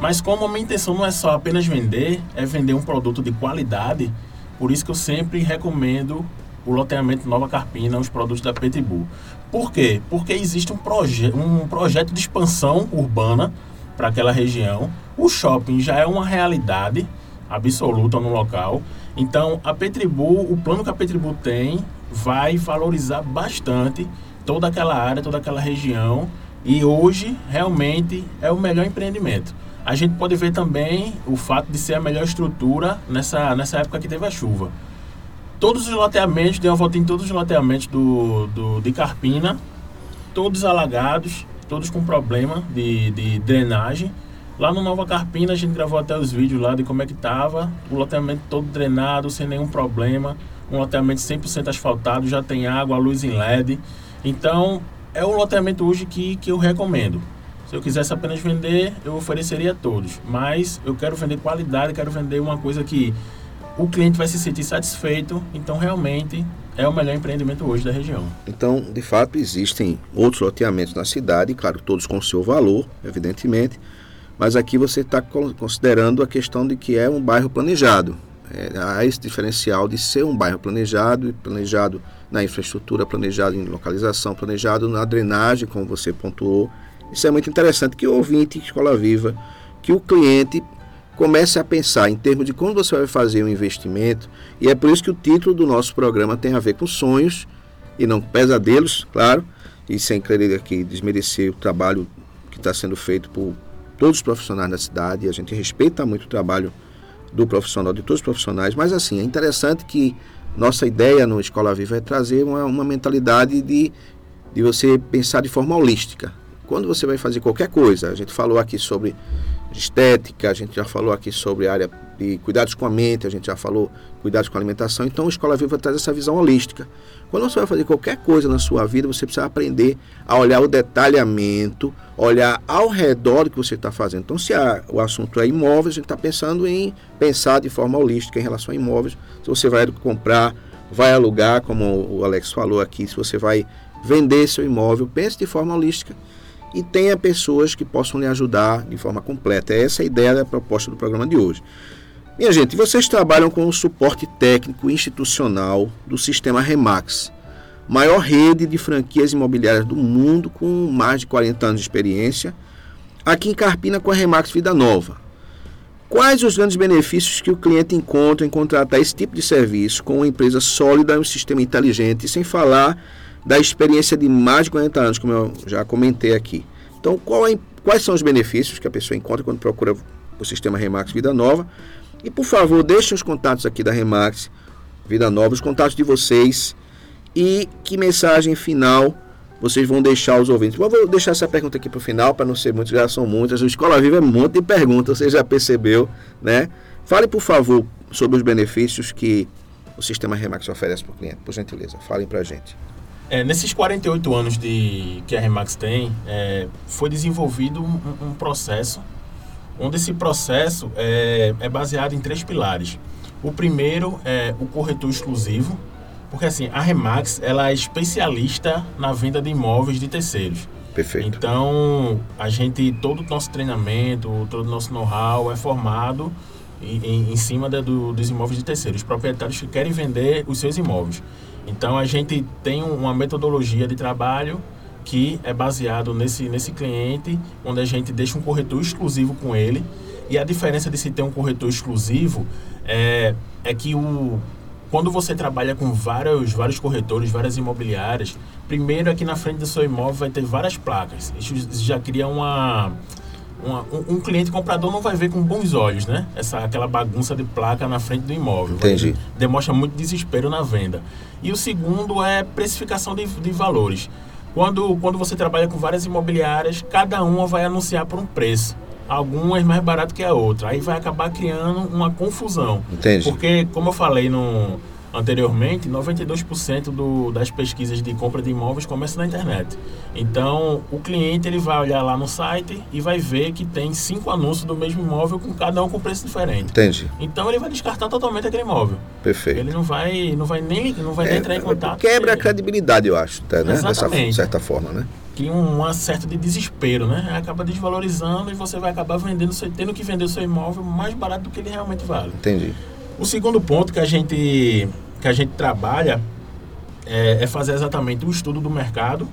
Mas como a minha intenção não é só apenas vender, é vender um produto de qualidade, por isso que eu sempre recomendo o loteamento Nova Carpina, os produtos da Petibu. Por quê? Porque existe um, proje um projeto de expansão urbana para aquela região. O shopping já é uma realidade absoluta no local. Então, a Petribu, o plano que a Petribu tem, vai valorizar bastante toda aquela área, toda aquela região. E hoje, realmente, é o melhor empreendimento. A gente pode ver também o fato de ser a melhor estrutura nessa, nessa época que teve a chuva. Todos os loteamentos, dei uma volta em todos os loteamentos do, do, de Carpina, todos alagados, todos com problema de, de drenagem. Lá no Nova Carpina a gente gravou até os vídeos lá de como é que tava, o loteamento todo drenado, sem nenhum problema, um loteamento 100% asfaltado, já tem água, luz em LED. Então, é o loteamento hoje que, que eu recomendo. Se eu quisesse apenas vender, eu ofereceria a todos. Mas eu quero vender qualidade, quero vender uma coisa que o cliente vai se sentir satisfeito, então realmente é o melhor empreendimento hoje da região. Então, de fato, existem outros loteamentos na cidade, claro, todos com seu valor, evidentemente, mas aqui você está considerando a questão de que é um bairro planejado. É, há esse diferencial de ser um bairro planejado, planejado na infraestrutura, planejado em localização, planejado na drenagem, como você pontuou. Isso é muito interessante que o ouvinte Escola Viva, que o cliente comece a pensar em termos de como você vai fazer um investimento, e é por isso que o título do nosso programa tem a ver com sonhos e não pesadelos, claro, e sem querer aqui desmerecer o trabalho que está sendo feito por todos os profissionais da cidade, a gente respeita muito o trabalho do profissional, de todos os profissionais, mas assim, é interessante que nossa ideia no Escola Viva é trazer uma, uma mentalidade de, de você pensar de forma holística. Quando você vai fazer qualquer coisa, a gente falou aqui sobre estética, a gente já falou aqui sobre a área de cuidados com a mente, a gente já falou cuidados com a alimentação. Então, a Escola Viva traz essa visão holística. Quando você vai fazer qualquer coisa na sua vida, você precisa aprender a olhar o detalhamento, olhar ao redor do que você está fazendo. Então, se a, o assunto é imóveis, a gente está pensando em pensar de forma holística em relação a imóveis. Se você vai comprar, vai alugar, como o Alex falou aqui, se você vai vender seu imóvel, pense de forma holística e tenha pessoas que possam lhe ajudar de forma completa. Essa é a ideia da proposta do programa de hoje. Minha gente, vocês trabalham com o suporte técnico institucional do sistema Remax, maior rede de franquias imobiliárias do mundo com mais de 40 anos de experiência, aqui em Carpina com a Remax Vida Nova. Quais os grandes benefícios que o cliente encontra em contratar esse tipo de serviço com uma empresa sólida um sistema inteligente, sem falar da experiência de mais de 40 anos, como eu já comentei aqui. Então, é, quais são os benefícios que a pessoa encontra quando procura o sistema Remax Vida Nova? E, por favor, deixem os contatos aqui da Remax Vida Nova, os contatos de vocês e que mensagem final vocês vão deixar os ouvintes. Eu vou deixar essa pergunta aqui para o final, para não ser muito, já são muitas. O Escola Viva é um monte de perguntas, você já percebeu, né? Fale, por favor, sobre os benefícios que o sistema Remax oferece para o cliente, por gentileza. Falem para a gente. É, nesses 48 anos de, que a Remax tem, é, foi desenvolvido um, um, processo, onde esse processo é, é, baseado em três pilares. O primeiro é o corretor exclusivo, porque assim, a Remax ela é especialista na venda de imóveis de terceiros. Perfeito. Então, a gente, todo o nosso treinamento, todo o nosso know-how é formado em, em cima da, do, dos imóveis de terceiros, proprietários que querem vender os seus imóveis. Então a gente tem uma metodologia de trabalho que é baseado nesse, nesse cliente, onde a gente deixa um corretor exclusivo com ele. E a diferença de se ter um corretor exclusivo é, é que o, quando você trabalha com vários, vários corretores, várias imobiliárias, primeiro aqui na frente do seu imóvel vai ter várias placas. Isso já cria uma, uma um, um, cliente comprador não vai ver com bons olhos, né? Essa, aquela bagunça de placa na frente do imóvel. Entendi. Demonstra muito desespero na venda. E o segundo é precificação de, de valores. Quando, quando você trabalha com várias imobiliárias, cada uma vai anunciar por um preço. Algumas mais barato que a outra. Aí vai acabar criando uma confusão. Entendi. Porque, como eu falei no, anteriormente, 92% do, das pesquisas de compra de imóveis começam na internet. Então, o cliente ele vai olhar lá no site e vai ver que tem cinco anúncios do mesmo imóvel com cada um com preço diferente. Entendi. Então, ele vai descartar totalmente aquele imóvel. Perfeito. Ele não vai, não vai nem, não vai é, nem entrar em contato. Quebra a credibilidade, eu acho, até, né? Exatamente. Dessa certa forma, né? Cria um acerto de desespero, né? Acaba desvalorizando e você vai acabar vendendo, tendo que vender o seu imóvel mais barato do que ele realmente vale. Entendi. O segundo ponto que a gente, que a gente trabalha é, é fazer exatamente o estudo do mercado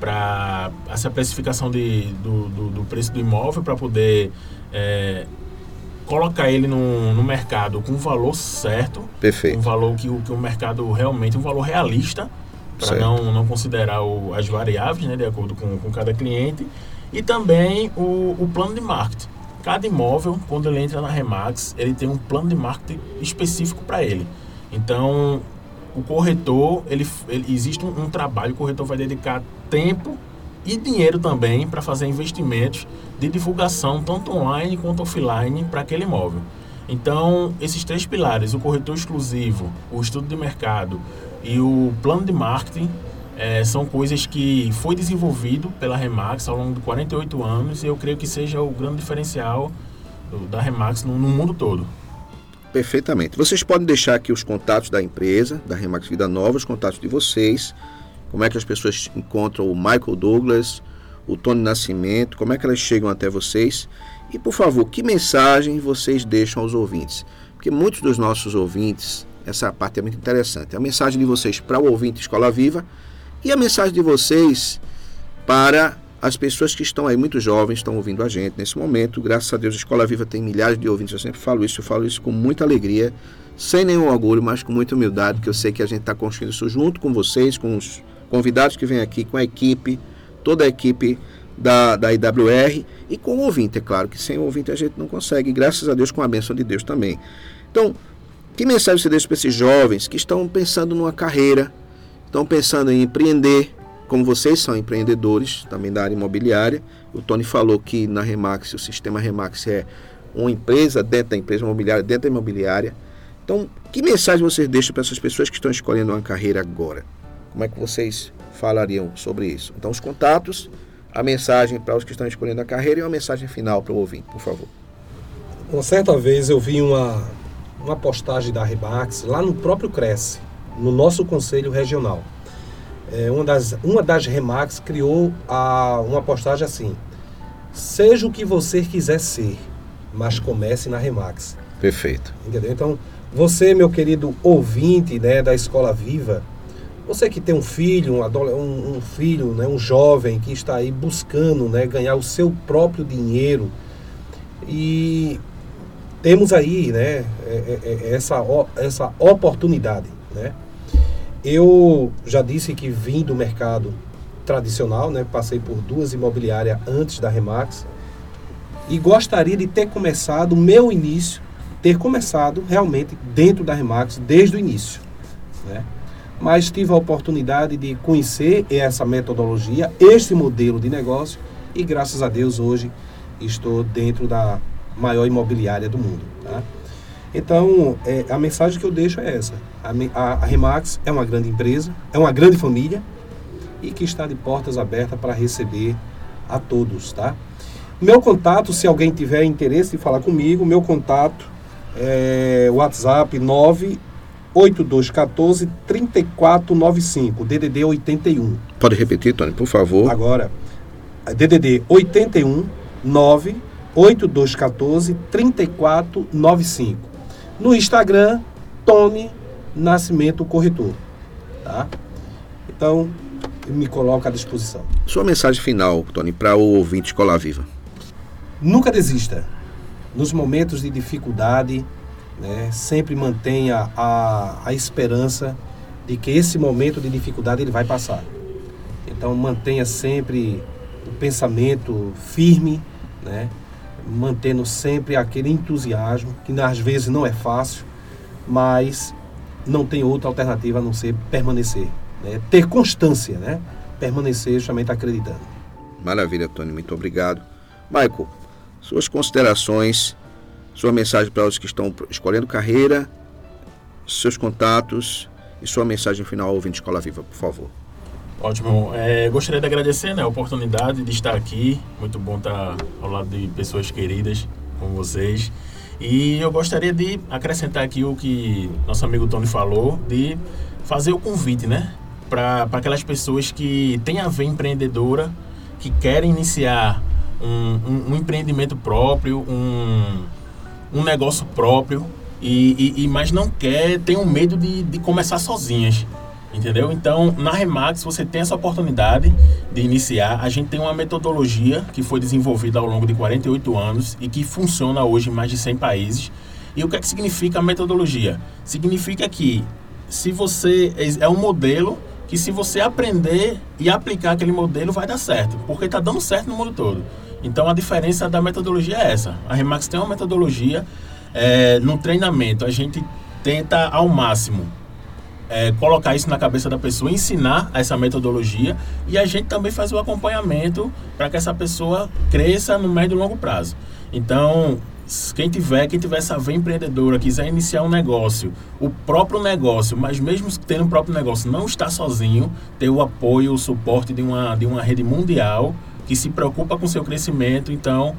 para essa precificação de, do, do, do, preço do imóvel para poder é, colocar ele no, no mercado com o valor certo. Perfeito. Um valor que, que o mercado realmente, um valor realista, para não, não considerar o, as variáveis, né, de acordo com, com cada cliente. E também o, o plano de marketing. Cada imóvel, quando ele entra na Remax, ele tem um plano de marketing específico para ele. Então, o corretor, ele, ele existe um, um, trabalho, o corretor vai dedicar tempo e dinheiro também para fazer investimentos de divulgação, tanto online quanto offline, para aquele imóvel. Então, esses três pilares, o corretor exclusivo, o estudo de mercado e o plano de marketing, é, são coisas que foi desenvolvido pela Remax ao longo de 48 anos e eu creio que seja o grande diferencial da Remax no, no, mundo todo. Perfeitamente. Vocês podem deixar aqui os contatos da empresa, da Remax Vida Nova, os contatos de vocês, como é que as pessoas encontram o Michael Douglas, o Tony Nascimento, como é que elas chegam até vocês. E, por favor, que mensagem vocês deixam aos ouvintes? Porque muitos dos nossos ouvintes, essa parte é muito interessante. A mensagem de vocês para o ouvinte Escola Viva e a mensagem de vocês para as pessoas que estão aí, muito jovens, estão ouvindo a gente nesse momento. Graças a Deus, a Escola Viva tem milhares de ouvintes. Eu sempre falo isso, eu falo isso com muita alegria, sem nenhum orgulho, mas com muita humildade, porque eu sei que a gente está construindo isso junto com vocês, com os convidados que vêm aqui, com a equipe, toda a equipe da, da IWR e com o ouvinte, é claro, que sem o ouvinte a gente não consegue, graças a Deus, com a bênção de Deus também. Então, que mensagem você deixa para esses jovens que estão pensando numa carreira, estão pensando em empreender, como vocês são empreendedores também da área imobiliária. O Tony falou que na Remax, o sistema Remax é uma empresa dentro da empresa imobiliária, dentro da imobiliária. Então, que mensagem vocês deixam para essas pessoas que estão escolhendo uma carreira agora? Como é que vocês falariam sobre isso? Então, os contatos, a mensagem para os que estão escolhendo a carreira e uma mensagem final para o ouvinte, por favor. Uma certa vez eu vi uma, uma postagem da Remax lá no próprio Cresce no nosso conselho regional. É, uma, das, uma das Remax criou a, uma postagem assim: seja o que você quiser ser, mas comece na Remax. Perfeito. Entendeu? Então, você, meu querido ouvinte né, da Escola Viva, você que tem um filho, um, um, um filho, né, um jovem que está aí buscando né, ganhar o seu próprio dinheiro e temos aí né, é, é, é, essa, essa oportunidade. Né? Eu já disse que vim do mercado tradicional, né? Passei por duas imobiliárias antes da Remax e gostaria de ter começado o meu início, ter começado realmente dentro da Remax desde o início, né? Mas tive a oportunidade de conhecer essa metodologia, esse modelo de negócio e graças a Deus hoje estou dentro da maior imobiliária do mundo, tá? Então, é, a mensagem que eu deixo é essa. A, Remax é uma grande empresa, é uma grande família e que está de portas abertas para receber a todos, tá? Meu contato, se alguém tiver interesse de falar comigo, meu contato é WhatsApp 98214 3495, DDD 81. Pode repetir, Tony, por favor. Agora, DDD 81 9 8214 3495. No Instagram, Tony Nascimento Corretor. Tá? Então, me coloco à disposição. Sua mensagem final, Tony, para o ouvinte Escola Viva. Nunca desista. Nos momentos de dificuldade, né, sempre mantenha a, a esperança de que esse momento de dificuldade ele vai passar. Então mantenha sempre o pensamento firme, né, mantendo sempre aquele entusiasmo, que às vezes não é fácil, mas não tem outra alternativa a não ser permanecer, né, ter constância, né, permanecer justamente acreditando. Maravilha, Tony, muito obrigado. Michael, suas considerações, sua mensagem para os que estão escolhendo carreira, seus contatos e sua mensagem final ao ouvinte Escola Viva, por favor. Ótimo. É, gostaria de agradecer né, a oportunidade de estar aqui. Muito bom estar ao lado de pessoas queridas como vocês. E eu gostaria de acrescentar aqui o que nosso amigo Tony falou, de fazer o convite, né? Para aquelas pessoas que têm a ver empreendedora, que querem iniciar um, um, um empreendimento próprio, um, um negócio próprio, e, e, e, mas não quer, tem um medo de, de começar sozinhas. Entendeu? Então, na Remax, você tem essa oportunidade de iniciar. A gente tem uma metodologia que foi desenvolvida ao longo de 48 anos e que funciona hoje em mais de 100 países. E o que é que significa a metodologia? Significa que se você é um modelo que se você aprender e aplicar aquele modelo vai dar certo, porque está dando certo no mundo todo. Então a diferença da metodologia é essa. A Remax tem uma metodologia é, no treinamento. A gente tenta ao máximo é, colocar isso na cabeça da pessoa, ensinar essa metodologia e a gente também faz o acompanhamento para que essa pessoa cresça no médio e longo prazo. Então, quem tiver, quem tiver essa veia empreendedora, quiser iniciar um negócio, o próprio negócio, mas mesmo tendo um próprio negócio, não está sozinho, ter o apoio, o suporte de uma, de uma rede mundial que se preocupa com seu crescimento, então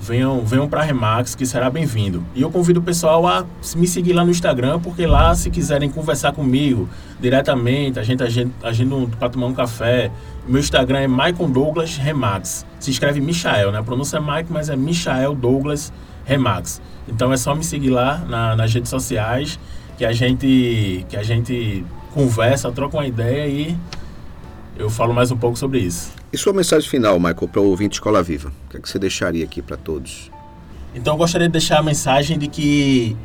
venham, venham para Remax, que será bem-vindo. E eu convido o pessoal a me seguir lá no Instagram, porque lá, se quiserem conversar comigo diretamente, a gente agenda um, para tomar um café. Meu Instagram é Michael Douglas Remax. Se escreve Michael, né? A pronúncia é Mike, mas é Michael Douglas Remax. Então é só me seguir lá na, nas redes sociais que a gente que a gente conversa, troca uma ideia e eu falo mais um pouco sobre isso. E sua mensagem final, Michael, para o ouvinte Escola Viva? O que, é que você deixaria aqui para todos? Então, eu gostaria de deixar a mensagem de que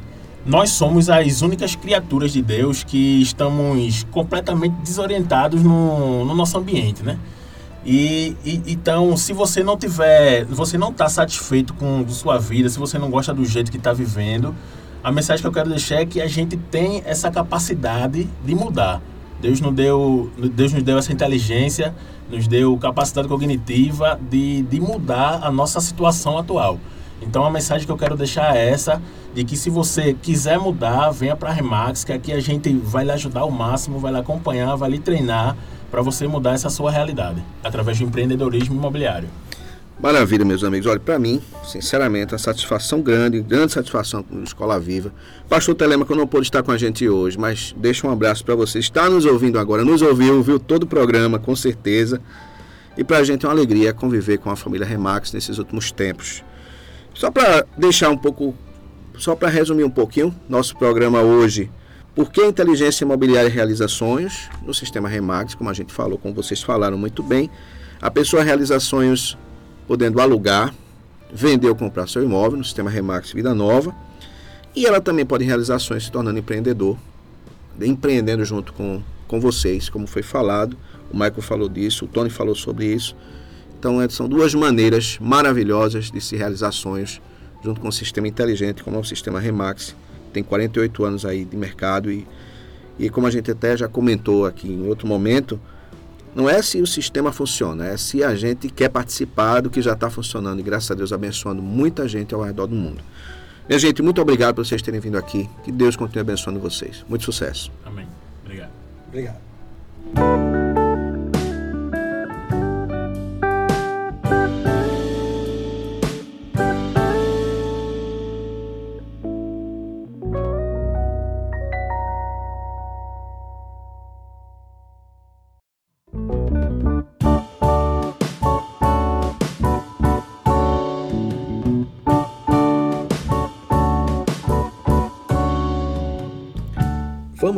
nós somos as únicas criaturas de Deus que estamos completamente desorientados no, no nosso ambiente, né? E, e, então, se você não tiver, você não está satisfeito com sua vida, se você não gosta do jeito que está vivendo, a mensagem que eu quero deixar é que a gente tem essa capacidade de mudar. Deus nos deu, Deus nos deu essa inteligência, nos deu capacidade cognitiva de, de mudar a nossa situação atual. Então a mensagem que eu quero deixar é essa, de que se você quiser mudar, venha para a Remax, que aqui a gente vai lhe ajudar ao máximo, vai lhe acompanhar, vai lhe treinar para você mudar essa sua realidade, através do empreendedorismo imobiliário. Maravilha, meus amigos. Olha, para mim, sinceramente, a satisfação grande, grande satisfação com a Escola Viva. Pastor que não pôde estar com a gente hoje, mas deixa um abraço para você. Está nos ouvindo agora, nos ouviu, viu todo o programa, com certeza. E para a gente é uma alegria conviver com a família Remax nesses últimos tempos. Só para deixar um pouco, só para resumir um pouquinho, nosso programa hoje. Por que a inteligência imobiliária realiza sonhos no sistema Remax, como a gente falou, como vocês falaram muito bem. A pessoa realiza sonhos podendo alugar, vender ou comprar seu imóvel no sistema Remax Vida Nova. E ela também pode realizar ações se tornando empreendedor, empreendendo junto com, com vocês, como foi falado. O Michael falou disso, o Tony falou sobre isso. Então, são duas maneiras maravilhosas de se realizar sonhos junto com um sistema inteligente como é o sistema Remax. Tem 48 anos aí de mercado e, e como a gente até já comentou aqui em outro momento, não é se o sistema funciona, é se a gente quer participar do que já está funcionando e graças a Deus abençoando muita gente ao redor do mundo. Minha gente, muito obrigado por vocês terem vindo aqui. Que Deus continue abençoando vocês. Muito sucesso. Amém. Obrigado. Obrigado.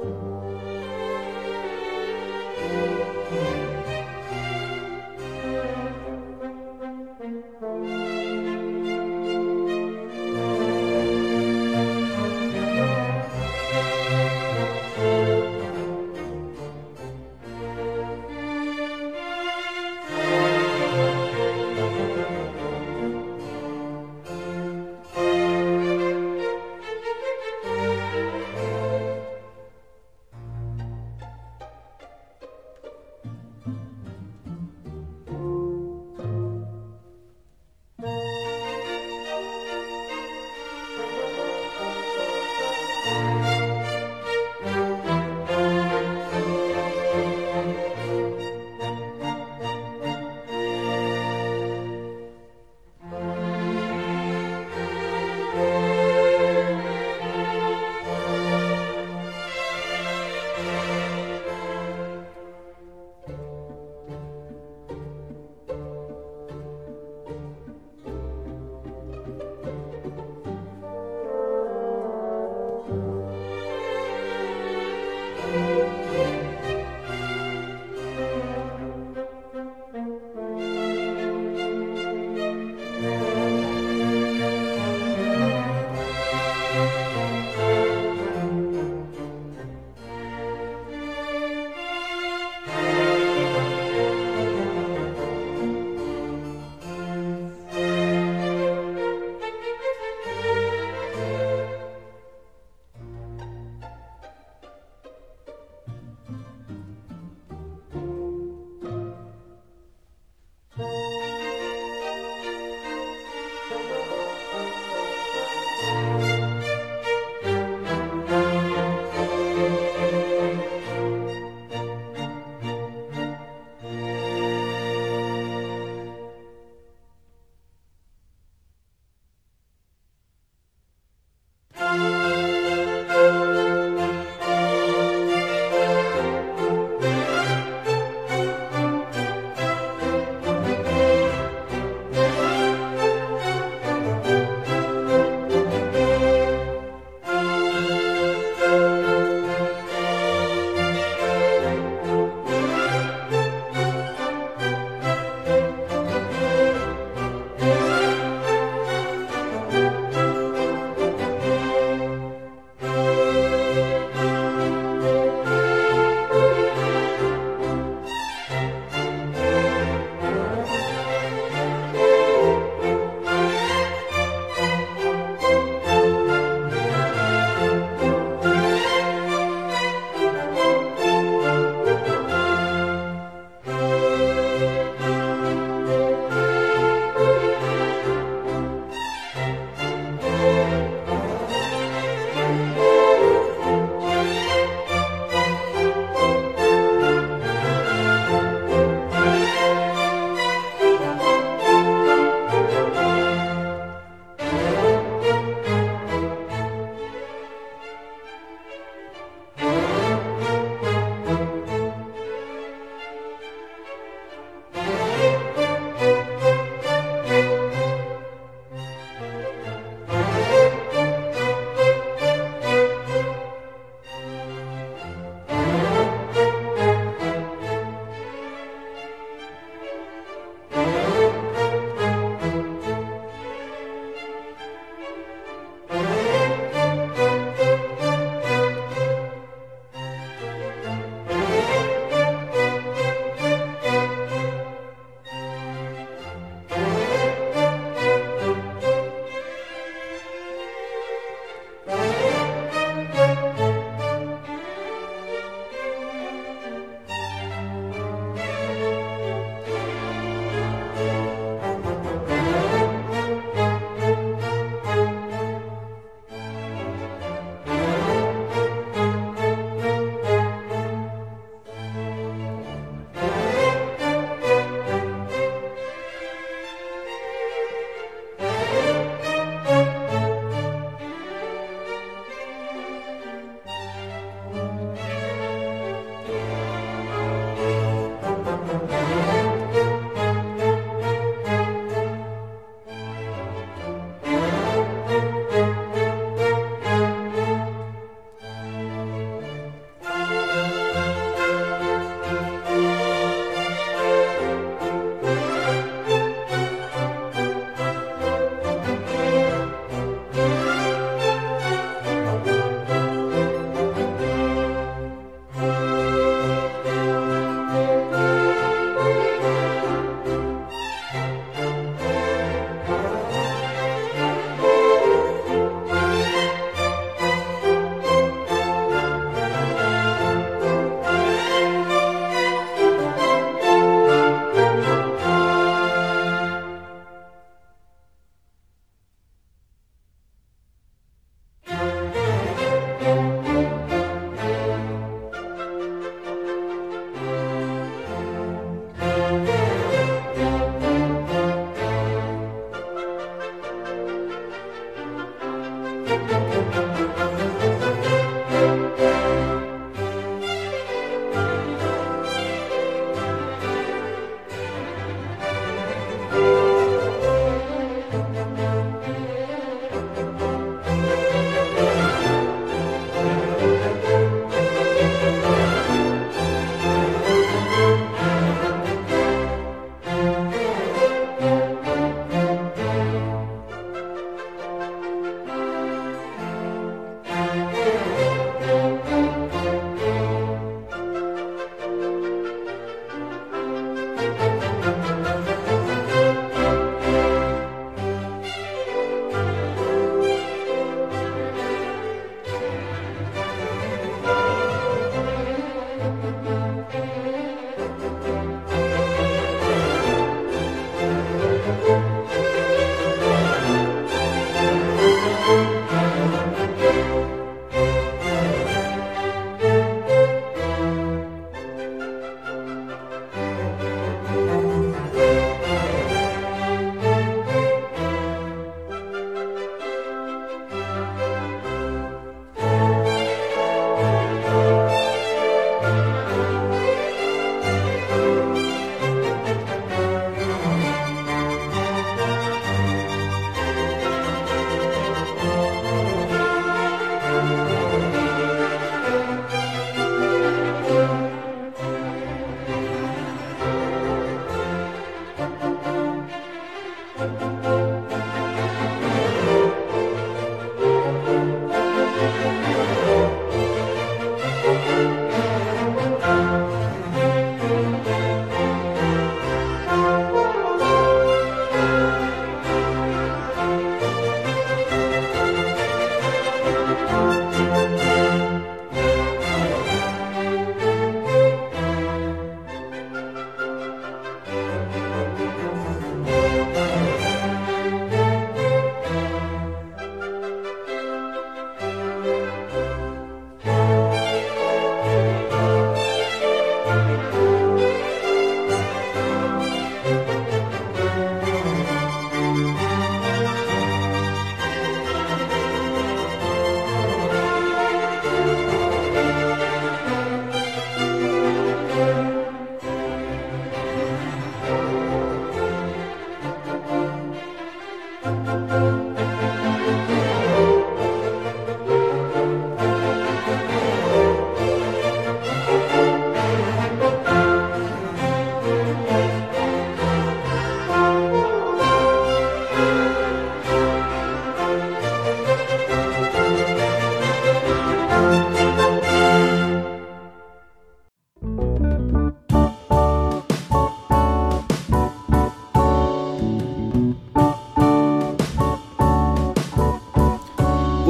Thank you.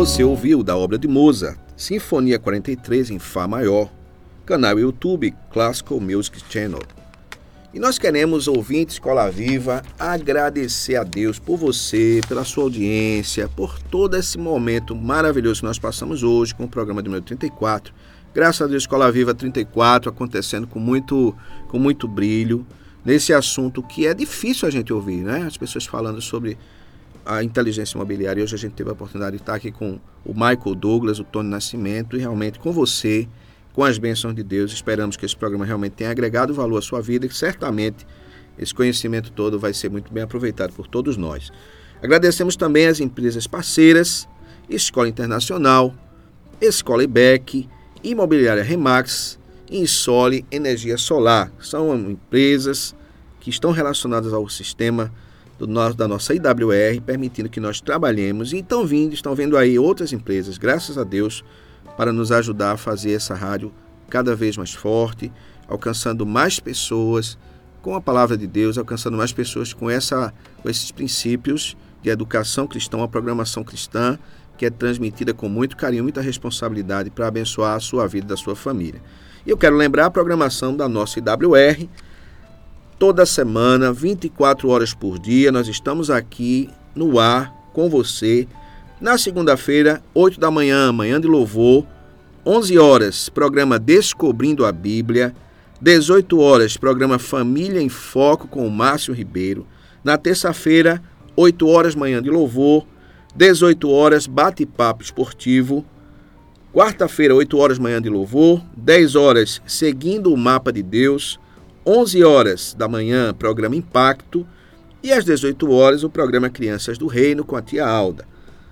Você ouviu da obra de Mozart, Sinfonia 43 em Fá maior, canal YouTube Classical Music Channel. E nós queremos, ouvinte Escola Viva, agradecer a Deus por você, pela sua audiência, por todo esse momento maravilhoso que nós passamos hoje com o programa de número 34. Graças a Deus, Escola Viva 34 acontecendo com muito, com muito brilho nesse assunto que é difícil a gente ouvir, né? As pessoas falando sobre a inteligência imobiliária. Hoje a gente teve a oportunidade de estar aqui com o Michael Douglas, o Tony Nascimento e realmente com você com as bênçãos de Deus. Esperamos que esse programa realmente tenha agregado valor à sua vida e certamente esse conhecimento todo vai ser muito bem aproveitado por todos nós. Agradecemos também às empresas parceiras, Escola Internacional, Escola IBEC, Imobiliária Remax Insole Energia Solar. São empresas que estão relacionadas ao sistema do nosso, da nossa IWR, permitindo que nós trabalhemos. E estão vindo, estão vendo aí outras empresas, graças a Deus, para nos ajudar a fazer essa rádio cada vez mais forte, alcançando mais pessoas com a palavra de Deus, alcançando mais pessoas com, essa, com esses princípios de educação cristã, a programação cristã, que é transmitida com muito carinho, muita responsabilidade para abençoar a sua vida e da sua família. E eu quero lembrar a programação da nossa IWR. Toda semana, 24 horas por dia, nós estamos aqui no ar com você na segunda-feira, 8 da manhã, manhã de louvor, 11 horas, programa Descobrindo a Bíblia, 18 horas, programa Família em Foco com o Márcio Ribeiro. Na terça-feira, 8 horas, manhã de louvor, 18 horas, bate-papo esportivo. Quarta-feira, 8 horas, manhã de louvor, 10 horas, seguindo o mapa de Deus, 11 horas da manhã, programa Impacto, e às 18 horas, o programa Crianças do Reino com a tia Alda.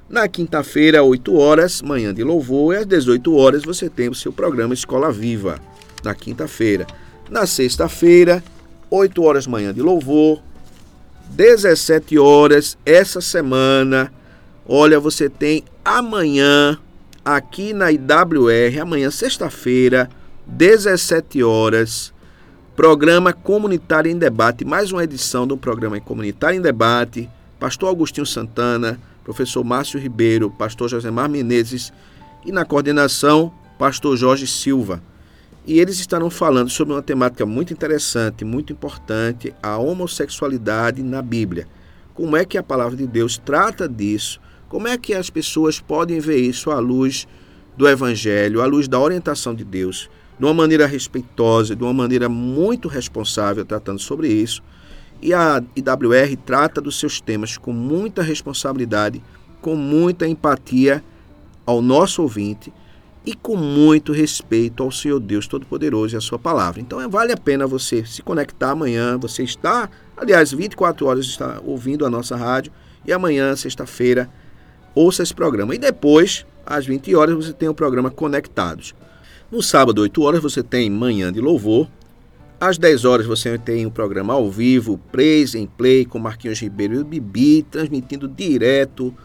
Na quinta-feira, 8 horas, manhã de louvor, e às 18 horas você tem o seu programa Escola Viva, na quinta-feira. Na sexta-feira, 8 horas, manhã de louvor, 17 horas, essa semana. Olha, você tem amanhã, aqui na IWR, amanhã, sexta-feira, 17 horas, programa Comunitário em Debate, mais uma edição do programa Comunitário em Debate. Pastor Agostinho Santana professor Márcio Ribeiro, pastor Josemar Menezes e na coordenação, pastor Jorge Silva. E eles estarão falando sobre uma temática muito interessante, muito importante, a homossexualidade na Bíblia. Como é que a palavra de Deus trata disso? Como é que as pessoas podem ver isso à luz do Evangelho, à luz da orientação de Deus, de uma maneira respeitosa, de uma maneira muito responsável, tratando sobre isso e a IWR trata dos seus temas com muita responsabilidade, com muita empatia ao nosso ouvinte e com muito respeito ao Senhor Deus Todo-Poderoso e a sua palavra. Então é, vale a pena você se conectar amanhã, você está, aliás, 24 horas está ouvindo a nossa rádio e amanhã, sexta-feira, ouça esse programa. E depois, às 20 horas, você tem o programa Conectados. No sábado, 8 horas, você tem Manhã de Louvor, às 10 horas você tem um programa ao vivo, Praise and Play, com Marquinhos Ribeiro e o Bibi, transmitindo direto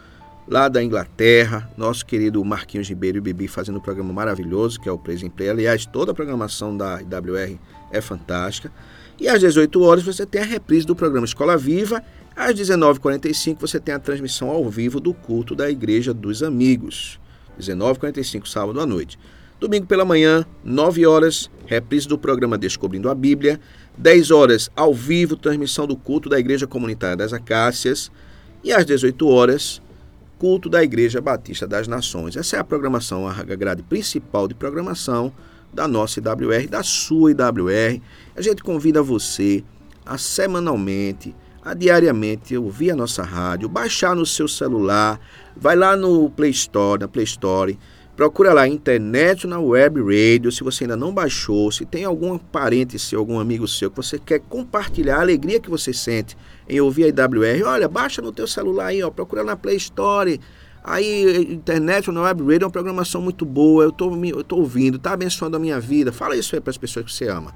lá da Inglaterra. Nosso querido Marquinhos Ribeiro e o Bibi fazendo um programa maravilhoso, que é o Praise and Play. Aliás, toda a programação da IWR é fantástica. E às 18 horas você tem a reprise do programa Escola Viva. Às 19h45 você tem a transmissão ao vivo do culto da Igreja dos Amigos. 19h45, sábado à noite. Domingo pela manhã, 9 horas, reprise do programa Descobrindo a Bíblia. 10 horas, ao vivo, transmissão do culto da Igreja Comunitária das Acácias. E às 18 horas, culto da Igreja Batista das Nações. Essa é a programação, a grade principal de programação da nossa IWR, da sua IWR. A gente convida você a semanalmente, a diariamente ouvir a nossa rádio, baixar no seu celular, vai lá no Play Store, na Play Store, Procura lá internet na web radio, se você ainda não baixou, se tem algum parente seu, algum amigo seu que você quer compartilhar a alegria que você sente em ouvir a IWR, olha, baixa no teu celular aí, ó, procura na Play Store. Aí, internet na web radio é uma programação muito boa, eu tô, eu tô ouvindo, tá abençoando a minha vida. Fala isso aí para as pessoas que você ama.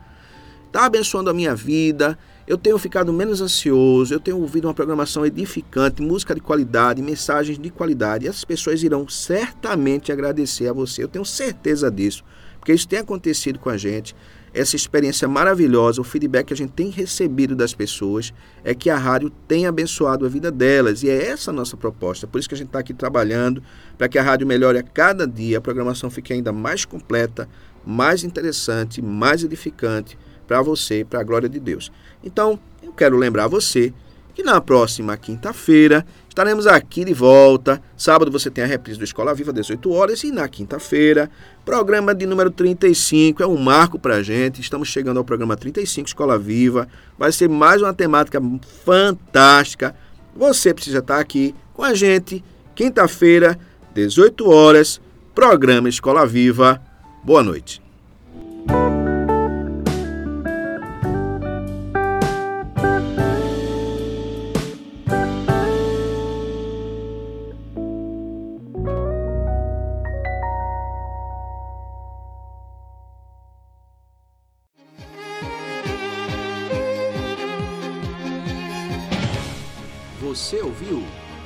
Tá abençoando a minha vida eu tenho ficado menos ansioso, eu tenho ouvido uma programação edificante, música de qualidade, mensagens de qualidade. E as pessoas irão certamente agradecer a você, eu tenho certeza disso, porque isso tem acontecido com a gente. essa experiência maravilhosa, o feedback que a gente tem recebido das pessoas é que a rádio tem abençoado a vida delas. E é essa a nossa proposta. Por isso que a gente está aqui trabalhando para que a rádio melhore a cada dia, a programação fique ainda mais completa, mais interessante, mais edificante para você para a glória de Deus. Então, eu quero lembrar você que na próxima quinta-feira estaremos aqui de volta. Sábado você tem a reprise do Escola Viva, 18 horas, e na quinta-feira, programa de número 35, é um marco para a gente. Estamos chegando ao programa 35, Escola Viva. Vai ser mais uma temática fantástica. Você precisa estar aqui com a gente, quinta-feira, 18 horas, programa Escola Viva. Boa noite.